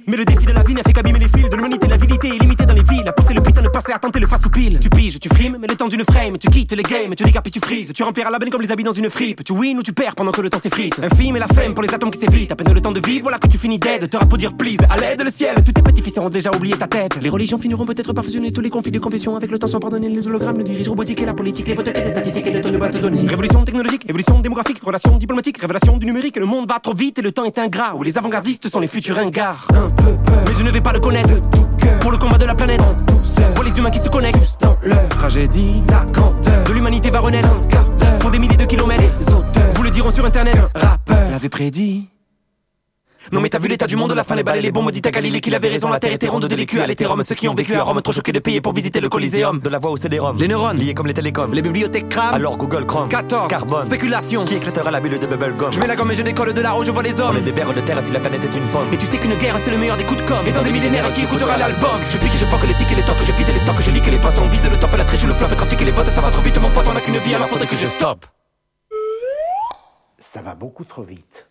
Mais le défi de la vie n'a fait qu'abîmer les fils de l'humanité, l'avidité illimitée dans les villes. À pousser le putain de passer à tenter le face ou pile. Tu piges, tu frimes, mais le temps d'une frame. Tu quittes les games, tu décapes tu frises. Tu rempliras la benne comme les habits dans une fripe. Tu win ou tu perds pendant que le temps s'effrite. Un film et la femme pour les atomes qui s'évitent. À peine le temps de vivre, voilà que tu finis dead. Te dire please, à l'aide le ciel. Tous tes petits fils auront déjà oublié ta tête. Les religions finiront peut-être par fusionner tous les conflits de confession. Avec le temps sans pardonner les hologrammes, le dirige robotique et la politique, les votes et les statistiques et le temps de base de données. Révolution technologique, évolution démographique, relations diplomatiques, révélation du numérique. Le monde va trop vite et le temps est ingrat. Les avant-gardistes sont les futurs ingards. Peu peur, mais je ne vais pas le connaître de tout cœur. Pour le combat de la planète, en douceur. Pour les humains qui se connectent juste dans leur tragédie. La grandeur de l'humanité va renaître quart d'heure. Pour des milliers de kilomètres, les auteurs vous le diront sur internet. Un rappeur l'avait prédit. Non mais t'as vu l'état du monde, la fin les balles et les bombes dit à Galilée qu'il avait raison, la terre était ronde de l'écu à l'été Rome, ceux qui ont vécu à Rome trop choqués de payer pour visiter le Coliseum. De la voix au CD-ROM. Les neurones, Liés comme les télécoms. les bibliothèques crament. Alors Google Chrome. 14, Carbone. spéculation. Qui éclatera la bulle de Bubblegum? Je mets la gomme et je décolle de là où je vois les On hommes. est des vers de terre si la planète est une pomme. Et tu sais qu'une guerre c'est le meilleur des coups de com Et dans des millénaires qui écoutera l'album? Je pique, je poque les tickets, les tops, je vide les stocks, je lique les postes On vise le top, la triche, le flop, le trafic et les votes Ça va trop vite mon pote, on a qu'une vie alors faudrait que je stoppe Ça va beaucoup trop vite.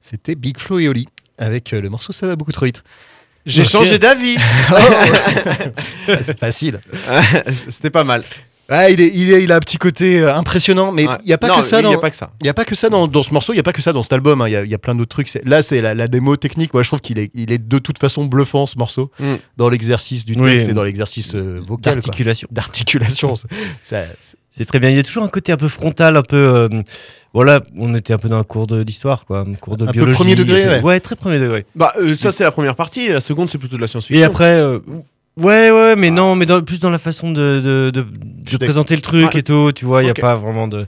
C'était Big Flo et Oli avec euh, le morceau Ça va beaucoup trop vite. J'ai changé d'avis. [LAUGHS] Ah, C'est facile. [LAUGHS] C'était pas mal. Ah, il, est, il, est, il a un petit côté euh, impressionnant, mais il Ouais. n'y a pas Non, que ça oui, dans. y a pas que ça. Il y a pas que ça dans, dans ce morceau, il n'y a pas que ça dans cet album. hein. Il y, a, il y a plein d'autres trucs. Là, c'est la, la démo technique. Moi, je trouve qu'il est, il est de toute façon bluffant ce morceau Mm. dans l'exercice du Oui. texte et dans l'exercice euh, vocal. D'articulation. C'est- [LAUGHS] C'est très bien. Il y a toujours un côté un peu frontal, un peu. euh, voilà, on était un peu dans un cours de- d'histoire, quoi, un cours de Un peu biologie. premier degré, ouais. Ouais, très premier degré. Bah, euh, ça, c'est la première partie. La seconde, c'est plutôt de la science-fiction. Et après, euh, ouais, ouais, mais non, mais dans- plus dans la façon de, de, de, présenter le truc Ouais. et tout. Tu vois, il n'y a pas vraiment de,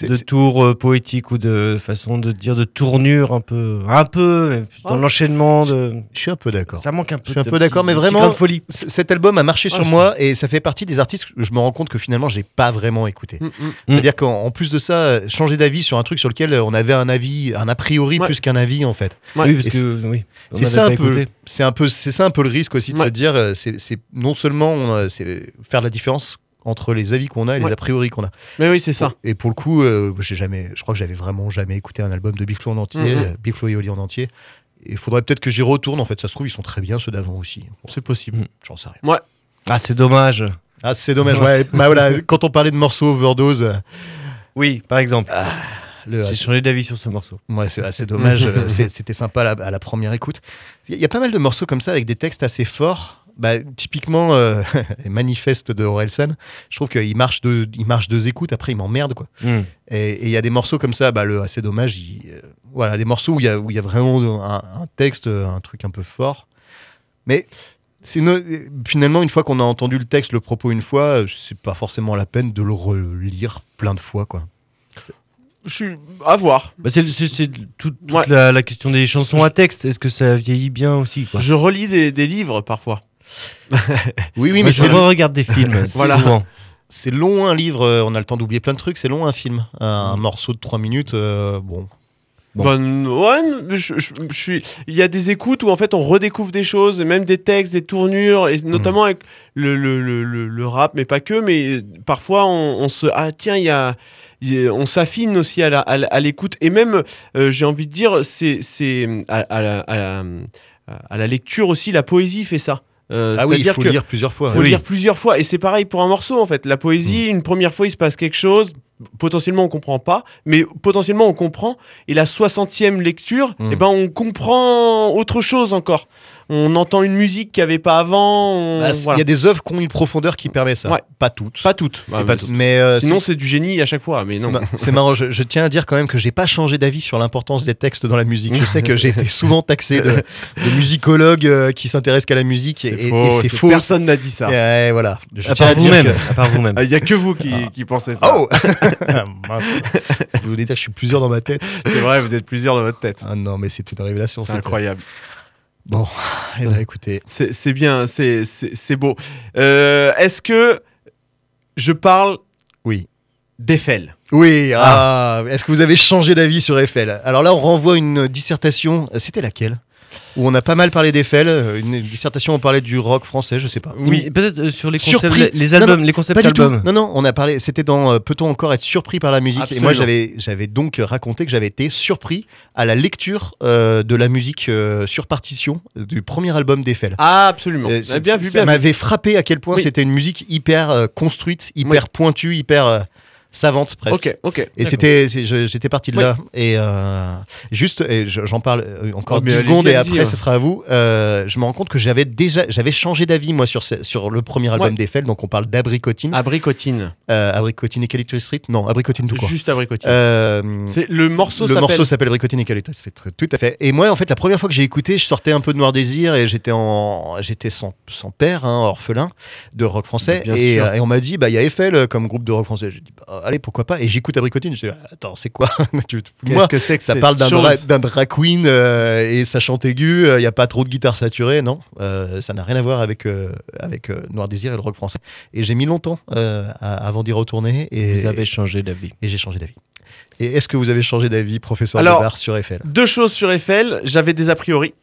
de c'est- tour euh, poétique ou de façon de dire de tournure un peu, un peu, dans Ouais. l'enchaînement de. Je suis un peu d'accord. Ça manque un peu. Je suis un peu petit- d'accord, mais vraiment- de folie. C- Cet album a marché sur Ah, je- moi et ça fait partie des artistes que je me rends compte que finalement j'ai pas vraiment écouté. Mm, mm. C'est-à-dire qu'en en plus de ça, changer d'avis sur un truc sur lequel on avait un avis, un a priori Ouais. plus qu'un avis en fait. Ouais. Oui, parce que oui. on C'est ça un peu, écouté. c'est un peu, c'est ça un peu le risque aussi de se dire, euh, c'est c'est non seulement euh, c'est faire la différence entre les avis qu'on a et les Ouais. a priori qu'on a. Mais oui, c'est ça. Et pour le coup, euh, j'ai jamais, je crois que j'avais vraiment jamais écouté un album de Big Flo en entier, Mhm. euh, Big Flo et Oli en entier. Il faudrait peut-être que j'y retourne. En fait, ça se trouve ils sont très bien ceux d'avant aussi. Bon, C'est possible. Mm. J'en sais rien. Ah, c'est dommage. Ah, c'est dommage. Ouais, bah voilà, [LAUGHS] quand on parlait de morceaux overdose, euh, Oui, par exemple. le, J'ai changé d'avis sur ce morceau. Ouais, c'est assez dommage. [LAUGHS] euh, C'était sympa à la, à la première écoute. Il y a pas mal de morceaux comme ça avec des textes assez forts. Bah, typiquement, euh, [LAUGHS] Manifeste de Orelsan, je trouve qu'il marche, deux, il marche deux écoutes, après il m'emmerde. quoi. Hmm. Et il y a des morceaux comme ça, bah, le assez dommage. il- euh, voilà, des morceaux où il y a, où il y a vraiment un, un texte, un truc un peu fort. Mais c'est no- finalement, une fois qu'on a entendu le texte, le propos une fois, euh, c'est pas forcément la peine de le relire plein de fois. quoi. je suis à voir. Bah, c'est c'est- c'est toute, toute Ouais. la, la question des chansons à texte. Est-ce que ça vieillit bien aussi quoi? Je relis des, des livres parfois. Oui, oui, mais je c'est regarde des films. [LAUGHS] Voilà. souvent. c'est long un livre, euh, on a le temps d'oublier plein de trucs, c'est long un film. Un morceau de 3 minutes, euh, bon. Bon. Bah, n- ouais, je, je- je suis. Il y a des écoutes où en fait on redécouvre des choses, même des textes, des tournures, et notamment avec le, le, le, le- le rap, mais pas que. Mais parfois on, on se ah tiens il y a il y a- on s'affine aussi à l'écoute et même euh, j'ai envie de dire c'est c'est à, à à la lecture aussi la poésie fait ça. Euh, ah oui, il faut que- lire plusieurs fois. faut oui. lire plusieurs fois. Et c'est pareil pour un morceau, en fait. La poésie, une première fois, il se passe quelque chose. Potentiellement, on comprend pas, mais potentiellement, on comprend. Et la 60e lecture, Mm. eh ben, on comprend autre chose encore. On entend une musique qu'il n'y avait pas avant. on- Bah, Il voilà. y a des œuvres qui ont une profondeur qui permet ça. Ouais. Pas toutes. Pas toutes. Pas toutes. Mais euh, Sinon, c'est- c'est du génie à chaque fois. Mais c'est non. c'est marrant. Je, je tiens à dire quand même que j'ai pas changé d'avis sur l'importance des textes dans la musique. Je sais que j'ai été souvent taxé de, de musicologue euh, qui s'intéresse qu'à la musique et, c'est faux. Personne n'a dit ça. Et, euh, voilà. Je À tiens part à dire vous-même. que- À part vous-même. Il n'y a que vous qui, qui pensez ça. Oh [LAUGHS] Mince. Je vous que je suis plusieurs dans ma tête. C'est vrai, vous êtes plusieurs dans votre tête. Ah non, mais c'était une révélation. C'est incroyable. Bon, eh ben, écoutez. C'est bien, c'est- beau. Euh, Est-ce que je parle Oui. d'Eiffel? Oui, ah, est-ce que vous avez changé d'avis sur Eiffel? Alors là, on renvoie une dissertation. C'était laquelle? Où on a pas mal parlé d'Eiffel. euh, Une dissertation, on parlait du rock français, je sais pas. Oui, peut-être euh, sur les concepts, les, les albums, non, les concepts Pas du tout. albums. Non, non, on a parlé. C'était dans euh, Peut-on encore être surpris par la musique? Et moi, j'avais, j'avais donc raconté que j'avais été surpris à la lecture euh, de la musique sur partition du premier album d'Eiffel. Ah, absolument. Ah, c'est- bien vu, ça m'avait frappé à quel point Oui. c'était une musique hyper construite, hyper pointue, hyper savante presque. Ok, ok. Et c'était, j'étais parti de là. Et euh, juste, j'en parle euh, encore Oh, mais 10 allez-y, secondes et après ouais. ce sera à vous. Euh, je me rends compte que j'avais déjà, j'avais changé d'avis moi sur, ce- sur le premier album Ouais. d'Eiffel. Donc on parle d'Abricotine. Abricotine. Euh, Abricotine et Calypso Street Non, Abricotine tout court. Juste Abricotine. Euh, le morceau le morceau s'appelle Abricotine et Calypso Street, tout à fait. Et moi, en fait, la première fois que j'ai écouté, je sortais un peu de Noir Désir et j'étais en, j'étais sans, sans père, hein, orphelin de rock français. Et, euh, et on m'a dit, bah il y a Eiffel euh, comme groupe de rock français. J'ai dit, bah, allez, pourquoi pas. Et j'écoute Abricotine. Je dis, attends, c'est quoi [LAUGHS] Qu'est-ce que c'est que ça parle d'un dra- drag queen euh, et ça chante aigu. Il n'y a pas trop de guitare saturée, non Euh, Ça n'a rien à voir avec euh, avec euh, Noir Désir et le rock français. Et j'ai mis longtemps euh, à- avant d'y retourner. Et, Vous avez changé d'avis. et j'ai changé d'avis. Et est-ce que vous avez changé d'avis, professeur Alors, Debar, sur Eiffel? Deux choses sur Eiffel. J'avais des a priori.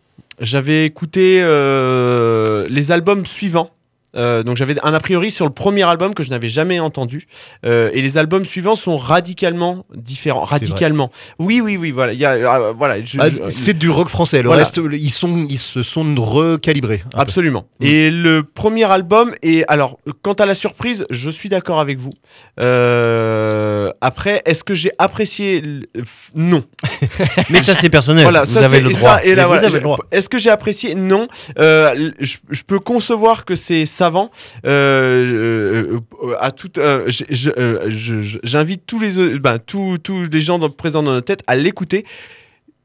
J'avais écouté euh, les albums suivants. Euh, donc j'avais un a priori sur le premier album que je n'avais jamais entendu Euh, et les albums suivants sont radicalement différents radicalement oui oui oui voilà il y a euh, voilà je- Ah, je- C'est du rock français. Le Voilà. reste, ils, sont, ils se sont recalibrés. peu. Absolument. Mm. Et le premier album, et alors, quant à la surprise, je suis d'accord avec vous. Euh, après, est-ce que j'ai apprécié Non. [LAUGHS] Mais ça, c'est personnel. Voilà, vous ça avez c'est le droit. ça, et là, Mais voilà, vous avez je- le droit. Est-ce que j'ai apprécié? Non. Euh, je peux concevoir que c'est savant. Euh, euh, euh, à tout, j'invite tous les ben, tous, tous les gens dans- présents dans notre tête à l'écouter.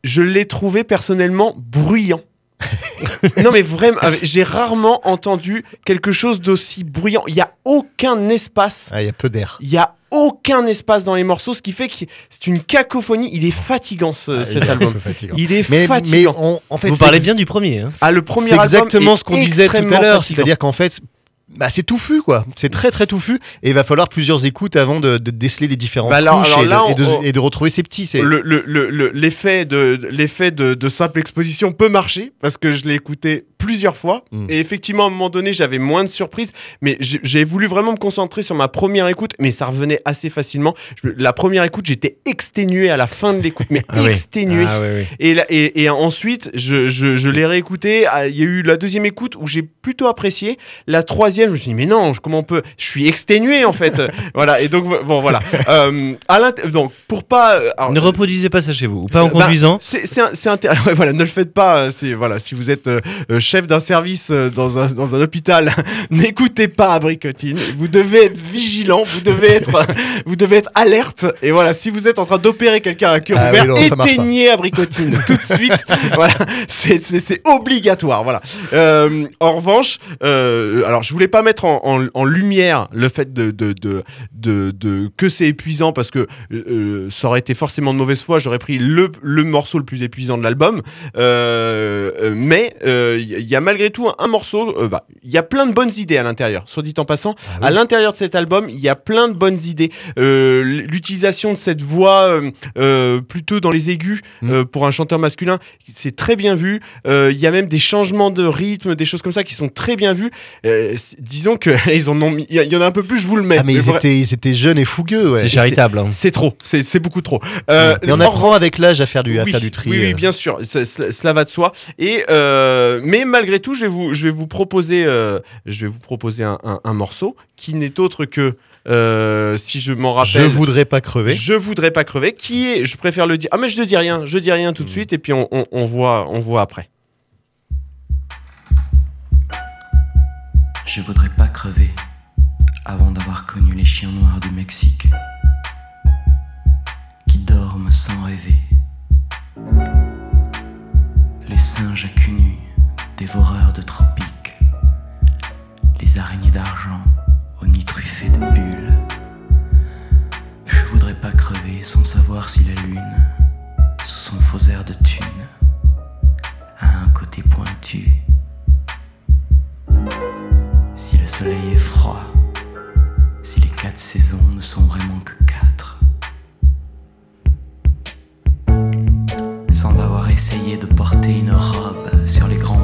Je l'ai trouvé personnellement bruyant. [LAUGHS] non mais vraiment, j'ai rarement entendu quelque chose d'aussi bruyant. Il y a aucun espace. Ah, Il y a peu d'air. Il y a aucun espace dans les morceaux, ce qui fait que c'est une cacophonie. Il est fatigant ce- Ah, il cet album. fatigant. Il est Mais, mais fatigant. on- en fait, Vous parlez bien du premier. hein. Ah, le premier C'est album exactement ce qu'on disait tout à l'heure. C'est-à-dire qu'en fait, bah, c'est touffu, quoi. C'est très, très touffu. Et il va falloir plusieurs écoutes avant de, de déceler les différentes Bah alors- couches alors et, de, là, et de- on- et de retrouver ses petits. C'est Le- le- le- le- l'effet de, de- l'effet de, de simple exposition peut marcher parce que je l'ai écouté plusieurs fois Mm. et effectivement à un moment donné j'avais moins de surprises mais j'ai voulu vraiment me concentrer sur ma première écoute mais ça revenait assez facilement Je- la première écoute j'étais exténué à la fin de l'écoute mais [LAUGHS] Ah oui. exténué Ah oui, oui. Et, la- et, et ensuite, je, je, je l'ai réécouté. Ah, Il y a eu la deuxième écoute où j'ai plutôt apprécié. La troisième, je me suis dit, mais non, je- comment on peut Je suis exténué en fait. [LAUGHS] voilà. Et donc, bon, voilà. Euh, à l'int- donc, pour pas. euh, alors, Ne reproduisez pas ça chez vous. Ou pas en bah, conduisant. c'est c'est un- c'est intér- [LAUGHS] ouais, voilà, ne le faites pas. euh, C'est voilà, si vous êtes euh, chef d'un service euh, dans un dans un hôpital, [LAUGHS] n'écoutez pas Abricotine. Vous devez être vigilant. Vous devez être vous devez être alerte. Et voilà, si vous êtes en train d'opérer quelqu'un à cœur Ah ouvert, oui, non, éteignez Abricotine tout de suite. voilà, c'est c'est c'est obligatoire. Voilà. Euh, en revanche, euh, alors je voulais pas mettre en, en- en lumière le fait de, de, de, de- que c'est épuisant parce que euh, ça aurait été forcément de mauvaise foi. J'aurais pris le, le morceau le plus épuisant de l'album. Euh, euh, mais euh, il y a malgré tout un, un morceau. euh, bah, Il y a plein de bonnes idées à l'intérieur. Soit dit en passant, à l'intérieur de cet album, il y a plein de bonnes idées. L'utilisation de cette voix plutôt dans les aigus euh, pour un chanteur masculin, c'est très bien vu. Il y a même des changements de rythme, des choses comme ça qui sont très bien vues. Euh, disons que [LAUGHS] ils en ont mis. Il y, en a un peu plus, je vous le mets. Ah, mais ils étaient, ils étaient jeunes et fougueux, ouais. C'est charitable. hein. C'est trop. C'est c'est beaucoup trop. Euh, Mais on en apprend avec l'âge à faire du, à faire du tri. Oui, oui, euh. bien sûr, ce- cela, va de soi. Et euh, mais malgré tout, je vais vous, je vais vous proposer, euh, je vais vous proposer un, un- un morceau qui n'est autre que, euh, si je m'en rappelle, Je voudrais pas crever. je voudrais pas crever. Qui est, je préfère le dire. Ah mais je ne dis rien, je dis rien tout de suite et puis on, on- on voit, on voit après. Je voudrais pas crever avant d'avoir connu les chiens noirs du Mexique qui dorment sans rêver. Les singes à cul dévoreurs de tropiques. Les araignées d'argent au nid truffé de bulles. Je voudrais pas crever sans savoir si la lune, sous son faux air de thune, a un côté pointu. Si le soleil est froid, si les quatre saisons ne sont vraiment que quatre. Sans avoir essayé de porter une robe sur les grands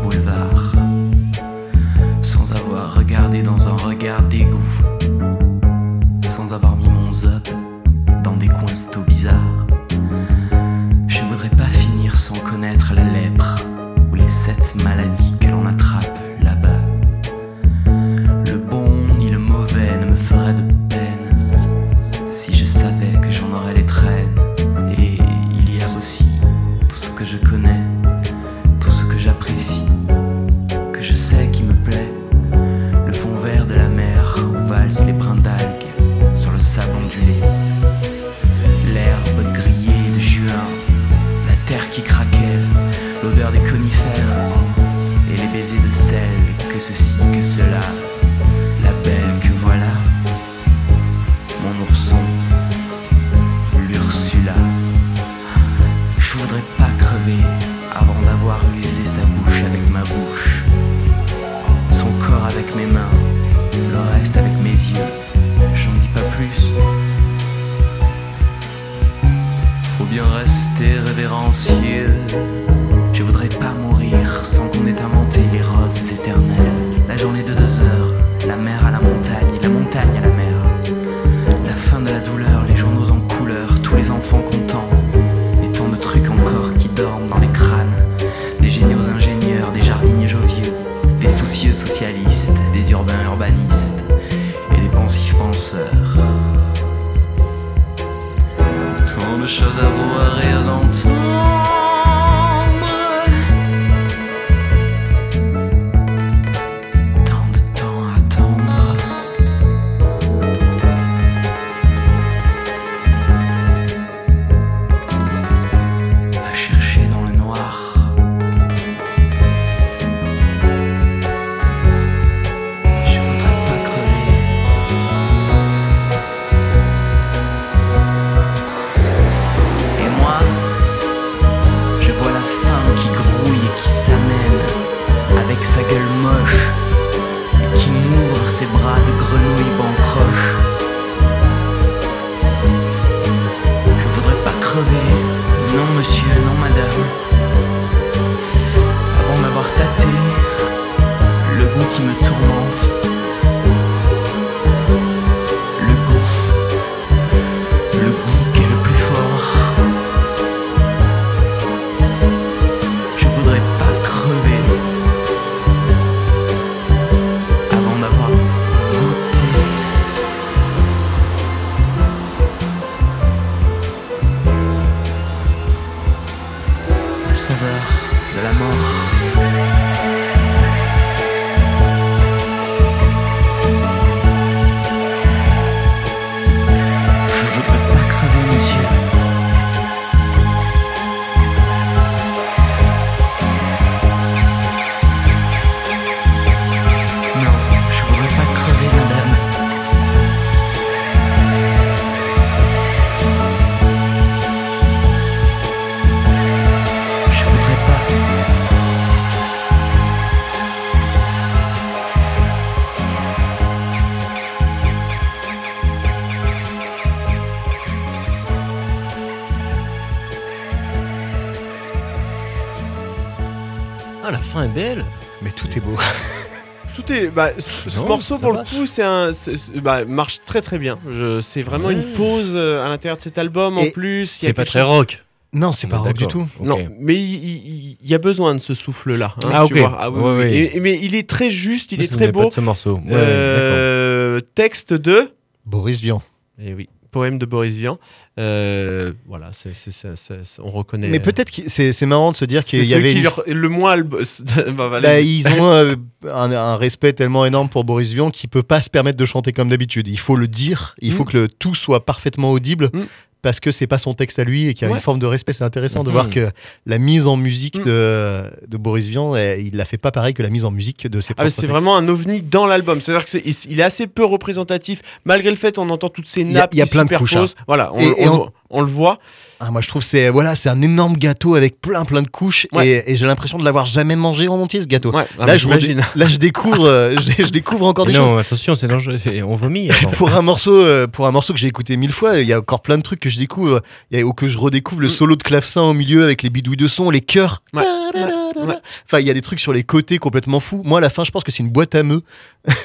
fin est belle. Mais tout est beau. [LAUGHS] Tout est. Bah, ce Non, morceau, pour va. le coup, c'est un. c'est- c'est- bah, marche très très bien. Je- C'est vraiment Ouais. une pause euh, à l'intérieur de cet album en Et plus. C'est pas très chose- rock. Non, c'est pas rock du tout. Non, mais il, il- il y a besoin de ce souffle-là. hein, Ah, tu ok. vois. Ah, oui, Ouais, oui. Et- et- mais il est très juste, il est très pas beau. de ce morceau. Ouais, Euh, texte de. Boris Vian. Eh oui, poème de Boris Vian. Euh, voilà, c'est, c'est- c'est- c'est- c'est- on reconnaît. Mais peut-être que c'est marrant de se dire qu'il y avait qui une- leur- le moins. [LAUGHS] bah. Bah, ils ont euh, un, un respect tellement énorme pour Boris Vian qu'il peut pas se permettre de chanter comme d'habitude. Il faut le dire, il faut Mm. que le tout soit parfaitement audible. Mm. Parce que c'est pas son texte à lui et qu'il y a Ouais. une forme de respect, c'est intéressant de voir que la mise en musique Mm. de, de Boris Vian, eh, il la fait pas pareil que la mise en musique de ses Ah, c'est vraiment un ovni dans l'album. C'est-à-dire que c'est, il- il est assez peu représentatif, malgré le fait qu'on entend toutes ces y a- nappes il y a qui plein de couches, superposent. Voilà, on, Et- et on- en- on le voit. Ah, moi je trouve c'est voilà c'est un énorme gâteau avec plein plein de couches Ouais. et, et j'ai l'impression de l'avoir jamais mangé en entier ce gâteau. Ouais, ah, là, je redé- j'imagine. là je découvre euh, [LAUGHS] je, je découvre encore des non, choses. attention, c'est dangereux. On vomit. [LAUGHS] pour un morceau euh, pour un morceau que j'ai écouté mille fois il y a encore plein de trucs que je découvre a, ou que je redécouvre le Mm. solo de clavecin au milieu avec les bidouilles de son les chœurs Ouais, ouais, ouais. enfin il y a des trucs sur les côtés complètement fous moi à la fin je pense que c'est une boîte à meux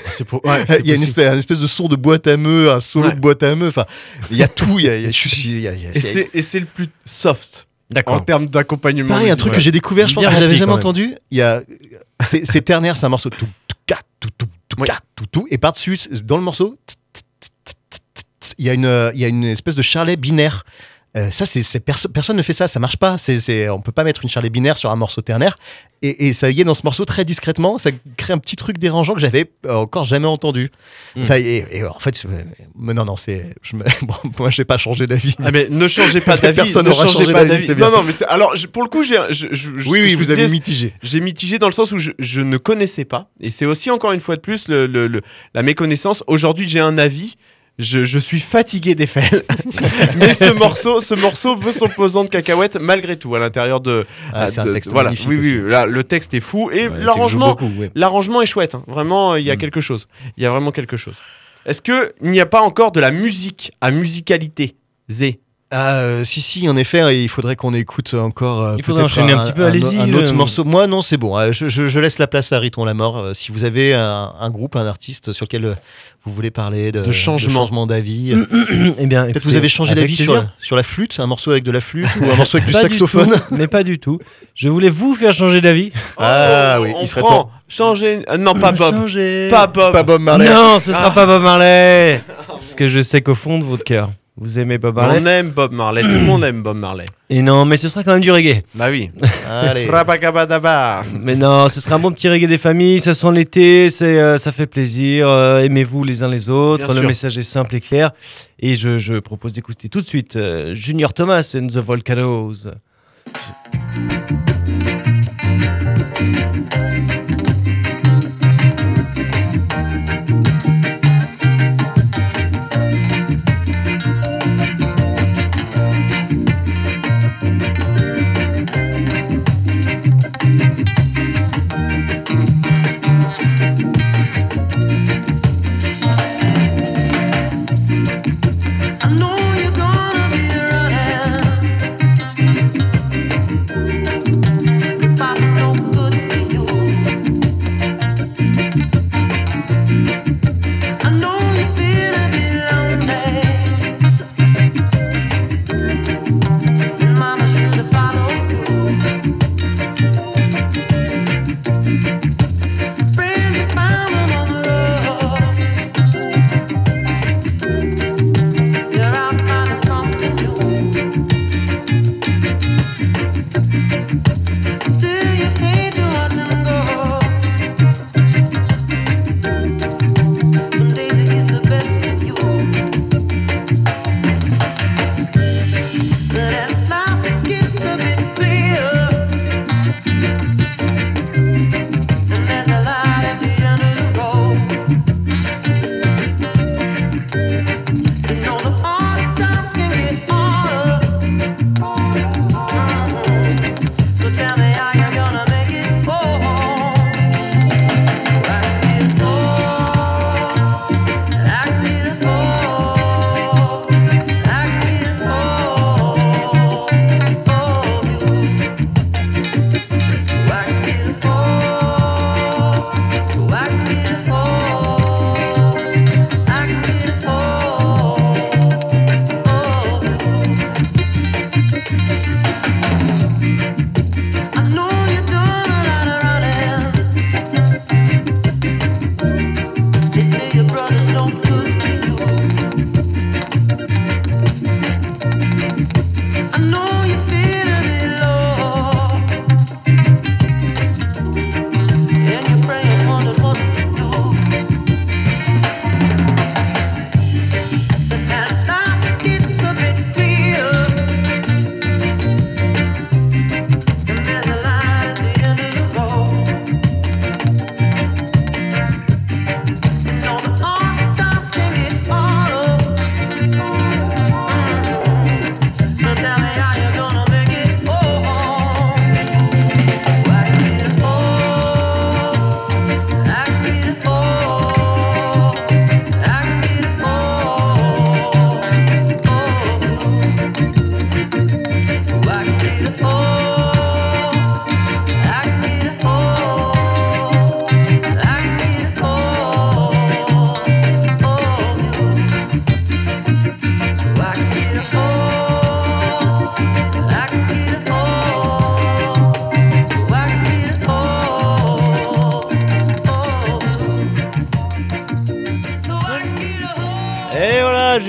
C'est pour- ouais, [LAUGHS] c'est il y a une espèce, de son de boîte à meux un solo Ouais. de boîte à meux enfin il y a tout il y a, il y a- Et c'est, le plus soft en termes d'accompagnement. Pareil, un truc que j'ai découvert, je pense que j'avais jamais entendu. Il y a, c'est ternaire, c'est un morceau tout, tout, tout, tout, tout, tout, tout, et par dessus, dans le morceau, y a une, il y a une espèce de charlet binaire. Euh, ça, c'est c'est perso- personne ne fait ça, ça marche pas. C'est, on peut pas mettre une charlet binaire sur un morceau ternaire. Et, et ça y est dans ce morceau très discrètement, ça crée un petit truc dérangeant que j'avais encore jamais entendu. Mm. Enfin, et, et en fait, mais non, non, c'est, je me, [LAUGHS] bon, moi, j'ai pas changé d'avis. Ah mais ne changez pas [LAUGHS] d'avis. Personne ne n'aura changé d'avis. Non non mais alors pour le coup j'ai je, je- oui, oui, je vous vous avez mitigé. J'ai mitigé dans le sens où je, je ne connaissais pas et c'est aussi encore une fois de plus le, le- le- la méconnaissance. Aujourd'hui j'ai un avis. Je, je suis fatigué d'Eiffel, [LAUGHS] mais ce morceau, ce morceau veut son pesant de cacahuètes malgré tout à l'intérieur de. Ah, c'est un texte voilà. Oui, oui, là, le texte est fou et Ouais, l'arrangement, ouais. l'arrangement est chouette. hein. Vraiment, il y a Mm. quelque chose. Il y a vraiment quelque chose. Est-ce que il n'y a pas encore de la musique à musicalité, Zé Ah, euh, si, si, en effet, il faudrait qu'on écoute encore. euh, Il faudrait peut-être enchaîner un petit peu, allez-y, Un, autre euh. morceau. Moi, non, c'est bon. euh, Je, je- je laisse la place à Riton la mort. Euh, si vous avez un, un groupe, un artiste sur lequel vous voulez parler de, De changement. d'avis, [COUGHS] Eh bien, peut-être écoutez, vous avez changé d'avis sur, la- sur la flûte, un morceau avec de la flûte ou un [LAUGHS] morceau avec du saxophone. tout, mais pas du tout. Je voulais vous faire changer d'avis. [LAUGHS] Ah Oh, oui, on il serait prend. temps. Changer. non, pas Bob. Changer. Pas Bob. Pas Bob Marley. Non, ce sera Ah. pas Bob Marley. Parce que je sais qu'au fond de votre cœur, vous aimez Bob Marley. On aime Bob Marley. Tout le monde aime Bob Marley. Et non, mais ce sera quand même du reggae. Bah oui. [LAUGHS] Allez. Frapacabadaba. Mais non, ce sera un bon petit reggae des familles. Ça sent l'été, c'est, euh, ça fait plaisir. euh, aimez-vous les uns les autres. Bien Le sûr. message est simple et clair. Et je, je propose d'écouter tout de suite euh, Junior Thomas and the Volcanoes.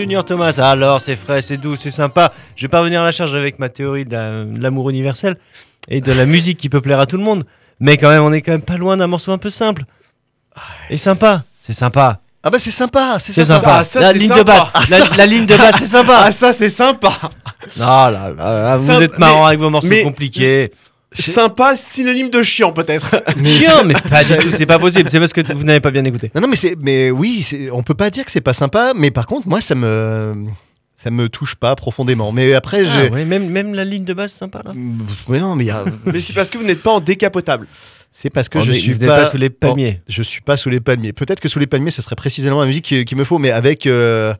Junior Thomas. Alors, c'est frais, c'est doux, c'est sympa. Je vais pas revenir à la charge avec ma théorie de la- de l'amour universel et de la [LAUGHS] musique qui peut plaire à tout le monde. Mais quand même, on est quand même pas loin d'un morceau un peu simple. Et sympa. C'est sympa. Ah bah c'est sympa, c'est sympa. sympa. Ah, ça, la ligne sympa. de basse. Ah, la, ligne de basse, c'est sympa. Ah, ça, c'est sympa. Ah là là, vous Ça- êtes marrant mais- avec vos morceaux mais- compliqués. Sympa, synonyme de chiant, peut-être. [LAUGHS] Chiant, mais pas du tout, c'est pas possible. C'est parce que vous n'avez pas bien écouté. Non, non, mais c'est, mais oui, c'est, on peut pas dire que c'est pas sympa, mais par contre, moi, ça me, ça me touche pas profondément. Mais après, Ah, j'ai, ouais, même, même la ligne de basse, sympa là. mais non, mais il y a- [LAUGHS] Mais c'est parce que vous n'êtes pas en décapotable. c'est parce que je suis vous pas, pas sous les palmiers. Oh, je suis pas sous les palmiers. Peut-être que sous les palmiers, ça serait précisément la musique qui- qu'il me faut, mais avec. euh,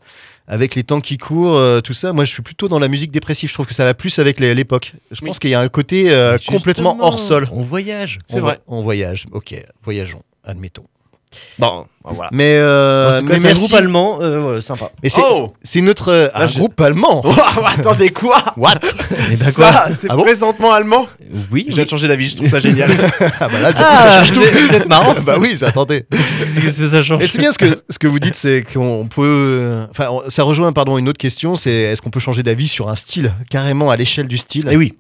avec les temps qui courent, euh, tout ça, moi je suis plutôt dans la musique dépressive. Je trouve que ça va plus avec l'époque. Je pense qu'il y a un côté euh, complètement hors sol. On voyage. On va- On voyage. Ok, voyageons. Admettons. Bon, voilà. Mais, euh, cas, mais c'est un groupe allemand, euh, sympa. Mais c'est Oh c'est notre euh, un je- groupe allemand. [LAUGHS] Attendez, quoi [LAUGHS] What Eh ben quoi Ça, c'est Ah bon présentement allemand Oui, Je viens de changer d'avis, je trouve ça génial. [LAUGHS] Ah bah là, du coup, Ah, ça change tout. marrant. bah oui, ça, attendez. Qu'est-ce que ça change Et c'est bien ce que, ce que vous dites, c'est qu'on peut. Enfin, on- ça rejoint pardon une autre question, c'est est-ce qu'on peut changer d'avis sur un style, carrément à l'échelle du style? Eh oui.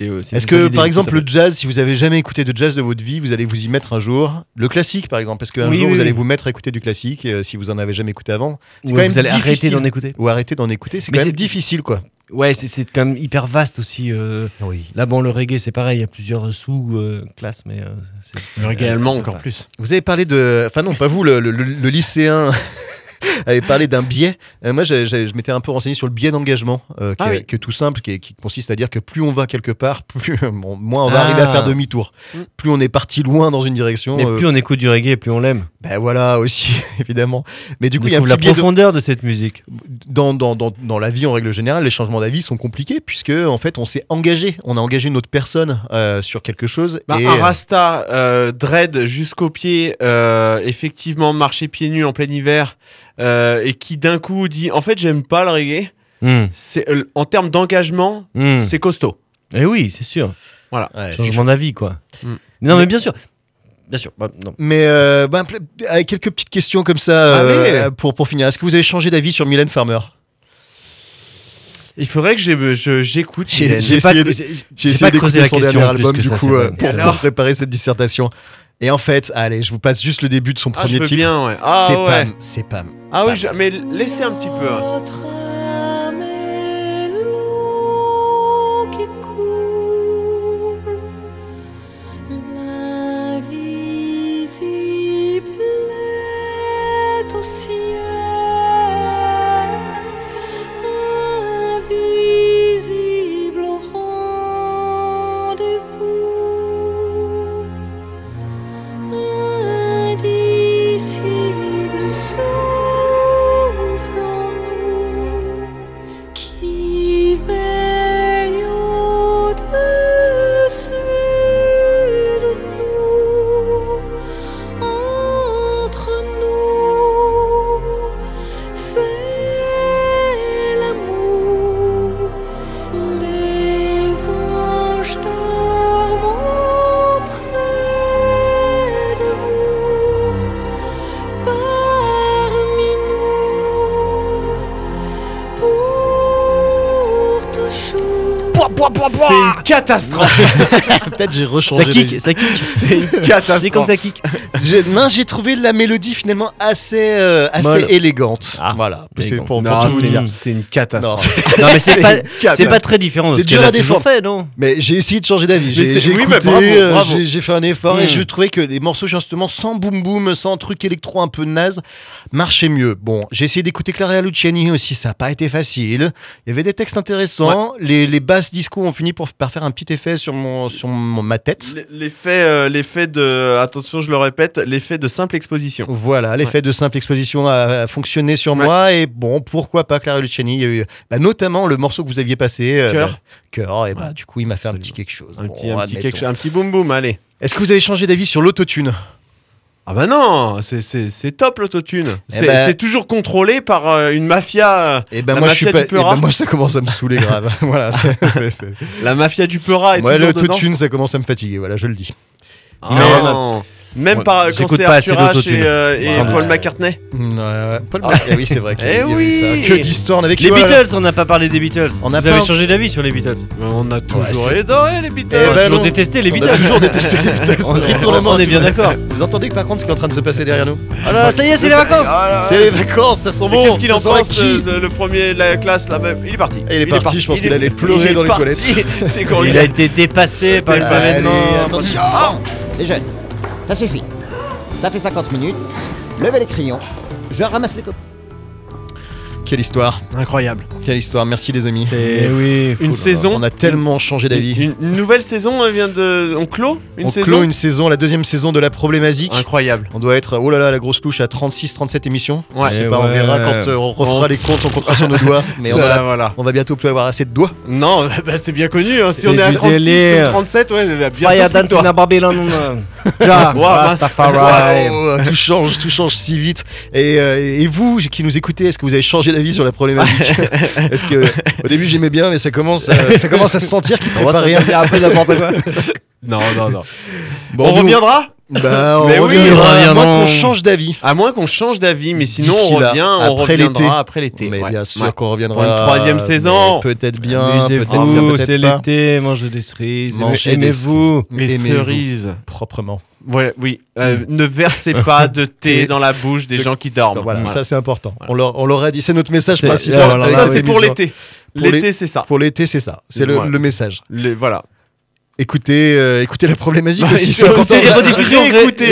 Euh, Est-ce que par exemple le jazz, si vous avez jamais écouté de jazz de votre vie, vous allez vous y mettre un jour Le classique par exemple, parce qu'un Oui, jour oui, vous allez oui. vous mettre à écouter du classique euh, si vous en avez jamais écouté avant. C'est Ou quand même vous allez arrêter d'en écouter. Ou arrêter d'en écouter, c'est Mais quand même c'est- difficile quoi. Ouais, c'est- c'est quand même hyper vaste aussi. euh, Oui. Là, bon, le reggae, c'est pareil, il y a plusieurs sous-classes, mais. euh, c'est- Le reggae allemand, euh, encore enfin, plus. Vous avez parlé de. Enfin, non, pas vous, le, le- le- le lycéen [LAUGHS] avait parlé d'un biais. Euh, moi, je m'étais un peu renseigné sur le biais d'engagement, euh, qui, Ah est, oui. qui est tout simple, qui, est- qui consiste à dire que plus on va quelque part, [LAUGHS] plus, bon, moins on va arriver à Ah. faire demi-tour. Mm. Plus on est parti loin dans une direction. Mais euh, plus on écoute du reggae, plus on l'aime. ben voilà aussi, [LAUGHS] évidemment. Mais du coup, il y a un petit la biais de- profondeur de cette musique. dans, dans, dans, dans la vie en règle générale, les changements d'avis sont compliqués puisque en fait, on s'est engagé, on a engagé une autre personne euh, sur quelque chose. Bah, et, un rasta euh, dread jusqu'au pied, euh, effectivement marcher pieds nus en plein hiver, euh, et qui d'un coup dit en fait j'aime pas le reggae. Hmm. C'est euh, en termes d'engagement, Hmm. c'est costaud. Eh oui, c'est sûr. Voilà. Ouais, c'est Changement d'avis, quoi. Hmm. Non, mais bien sûr. Bien sûr. Bah, non. Mais euh, bah, avec quelques petites questions comme ça euh, pour, pour finir. Est-ce que vous avez changé d'avis sur Mylène Farmer? Il faudrait que j'ai- je- j'écoute. J'ai essayé de- j'ai- essayé d'écouter la son dernier album du ça, coup euh, pour, Et alors préparer cette dissertation. Et en fait, allez, je vous passe juste le début de son Ah, premier je veux titre. bien, ouais. Ah, c'est ouais. Pam, c'est Pam. Ah oui, mais laissez un petit peu. hein. Catastrophe. [LAUGHS] Peut-être j'ai Ça rechangé. kick, d'avis. ça kick. [LAUGHS] C'est une C'est comme catastrophe. ça kick. J'ai- non, j'ai trouvé la mélodie finalement assez, euh, assez Molle. élégante. Ah, voilà, c'est élégante. pour, pour Non, tout vous c'est dire. une, c'est une Non, catastrophe. Non, mais [LAUGHS] c'est pas, une catastrophe. c'est pas très différent de C'est ce dur qu'elle à a toujours défendre. fait, non Mais j'ai essayé de changer d'avis. J'ai c'est- j'ai oui, écouté, bravo, euh, bravo. j'ai- j'ai fait un effort et Mm. je trouvais que les morceaux justement sans boom boom, sans truc électro un peu naze, marchaient mieux. Bon, j'ai essayé d'écouter Clara Luciani aussi, ça n'a pas été facile. Il y avait des textes intéressants. Les, les basses disco ont fini pour, par faire un petit effet sur, mon, sur mon- ma tête. L'effet, euh, l'effet de, attention, je le répète, l'effet de simple exposition. Voilà, l'effet de simple exposition a, a fonctionné sur Ouais. moi et bon, pourquoi pas Clara Luciani Il y a eu bah, notamment le morceau que vous aviez passé, euh, Cœur. bah, cœur, et bah du coup il m'a fait un petit quelque chose. Un Bon, petit, un petit, quelque chose- un petit boum boum, allez. Est-ce que vous avez changé d'avis sur l'autotune? Ah bah non, c'est- top l'autotune. Eh C'est ben- c'est toujours contrôlé par euh, une mafia. euh, Et ben La moi je suis pas. eh ben, moi ça commence à me saouler grave. [LAUGHS] voilà. c'est- c'est- c'est- La mafia du Peura est Moi l'autotune ça commence à me fatiguer. Voilà, je le dis. Ah, Mais- non. Même Ouais, par quand c'est pas assez Arthur H et, euh, et Ouais. Paul McCartney. Mm, ouais, ouais. Paul McCartney, oui, c'est vrai qu'il y a- Eh eu oui. ça. Que d'histoires, on avait Les voilà. Beatles, on n'a pas parlé des Beatles. On a Vous avez changé d'avis sur les Beatles. On a toujours adoré les Beatles. Eh on a ben toujours détesté les On Beatles. a toujours détesté les [LAUGHS] Beatles. On est- Retourne la main, on est tu bien d'accord. Vous entendez que par contre ce qui est en train de se passer derrière nous Alors, ça y est, c'est les vacances. C'est les vacances, ça sent bon. Qu'est-ce qu'il en pense euh, le premier de la classe là même? Il est parti. Il est parti, je pense qu'il allait pleurer dans les toilettes. [LAUGHS] Il a été dépassé par les événements. attention Les jeunes, ça suffit. Ça fait 50 minutes. Levez les crayons. Je ramasse les copies. Quelle histoire, Incroyable. quelle histoire. Merci les amis. C'est oui. Une saison. On a tellement changé d'avis. Une, une nouvelle saison vient de. On clôt une On saison. clôt une saison, la deuxième saison de la problématique. Incroyable. On doit être, oh là là, la grosse louche à 36-37 émissions. Ouais. Je sais Eh pas, on verra quand euh, on refera On- les comptes, on comptera sur nos doigts. [LAUGHS] Mais on, a voilà. on va bientôt plus avoir assez de doigts. Non, bah, c'est bien connu. hein. Si on est à du 36 délire. ou 37, ouais, bien Fire Babylon. [LAUGHS] Oh, tout change, tout change si vite. Et, euh, et vous qui nous écoutez, est-ce que vous avez changé d'avis sur la problématique [LAUGHS] Est-ce que au début j'aimais bien, mais ça commence, euh, ça commence à se sentir qu'il prépare rien. un peu n'importe quoi. Non, non, non. Bon, on nous- reviendra Bah, on Mais oui, reviendra, à moins qu'on change d'avis. À moins qu'on change d'avis, mais sinon on là, revient, on après l'été. reviendra après l'été. Mais ouais. bien sûr Ouais. qu'on reviendra. Pour une troisième saison. Peut-être bien, peut-être bien, c'est l'été, mangez des cerises. Mangez des Aimez-vous. Les Aimez-vous cerises. Proprement. Ouais, oui. Euh, ne versez pas de [LAUGHS] thé dans la bouche des De- gens qui dorment. Voilà, Voilà. ça c'est important. On leur, on leur a dit, c'est notre message principal. là, Ça, c'est pour l'été. L'été, c'est ça. Pour l'été, c'est ça. C'est le, message. Les- voilà. Écoutez, euh, écoutez la problématique Bah, aussi. C'est important. les rediffusions, la la réécoutez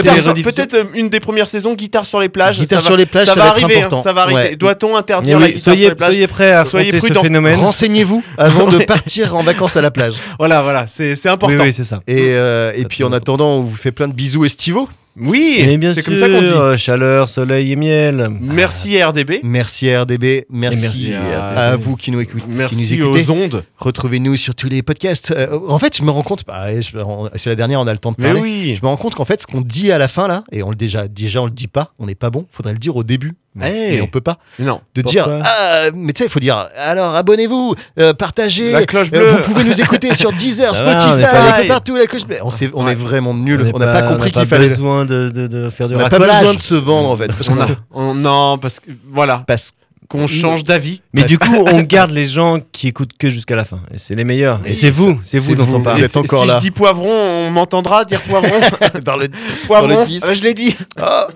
la sur- Peut-être euh, une des premières saisons, guitare sur les plages. Guitare ça sur va- les plages, ça, ça va arriver. hein, important. ça va arriver. Ouais. Doit-on interdire la oui, guitare sur soyez, les plages soyez prêts à Soyez affronter ce prudents. phénomène. Renseignez-vous avant de [LAUGHS] partir en vacances à la plage. Voilà, voilà, c'est c'est Oui, important. oui, c'est ça. Et, euh, et puis en attendant, on vous fait plein de bisous estivaux. Oui, Et bien c'est sûr, comme ça qu'on dit. chaleur, soleil et miel. Merci RDB. Merci RDB, merci, merci à, à vous qui nous, écoutez. qui nous Merci écoutez. aux ondes. Retrouvez-nous sur tous les podcasts. Euh, en fait, je me rends compte, bah, je- on- c'est la dernière, on a le temps de Mais parler. oui. Je me rends compte qu'en fait, ce qu'on dit à la fin là, et on le déjà, déjà on le dit pas, on n'est pas bon. Faudrait le dire au début, mais, Hey. mais on peut pas. Non. De Pourquoi dire, ah, mais tu sais, il faut dire, alors abonnez-vous, euh, partagez, La cloche euh, bleue. vous pouvez nous écouter sur [LAUGHS] Deezer, on Spotify, est pas- un peu partout la cloche bleue. On, s'est- on Ouais. est vraiment nuls. n'est On n'a pas, compris on n'a qu'il fallait. besoin de, de, de faire du On n'a pas besoin de se vendre en fait, parce On qu'on a, a, on- non, parce que voilà, parce qu'on change d'avis. Mais du coup, on [LAUGHS] garde les gens qui écoutent que jusqu'à la fin. Et c'est les meilleurs. Et Et c'est vous, c'est vous dont vous. on parle. Vous êtes si- encore si là. je dis poivron, on m'entendra dire poivron. [LAUGHS] [LAUGHS] dans le poivron, Dans le disque. euh, je l'ai dit. Ah.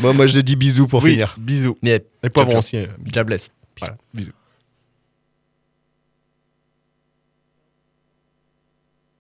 Moi, moi, je dis bisous pour oui, finir. bisous. Mais Et poivron aussi. euh, Jabless. Voilà, bisous.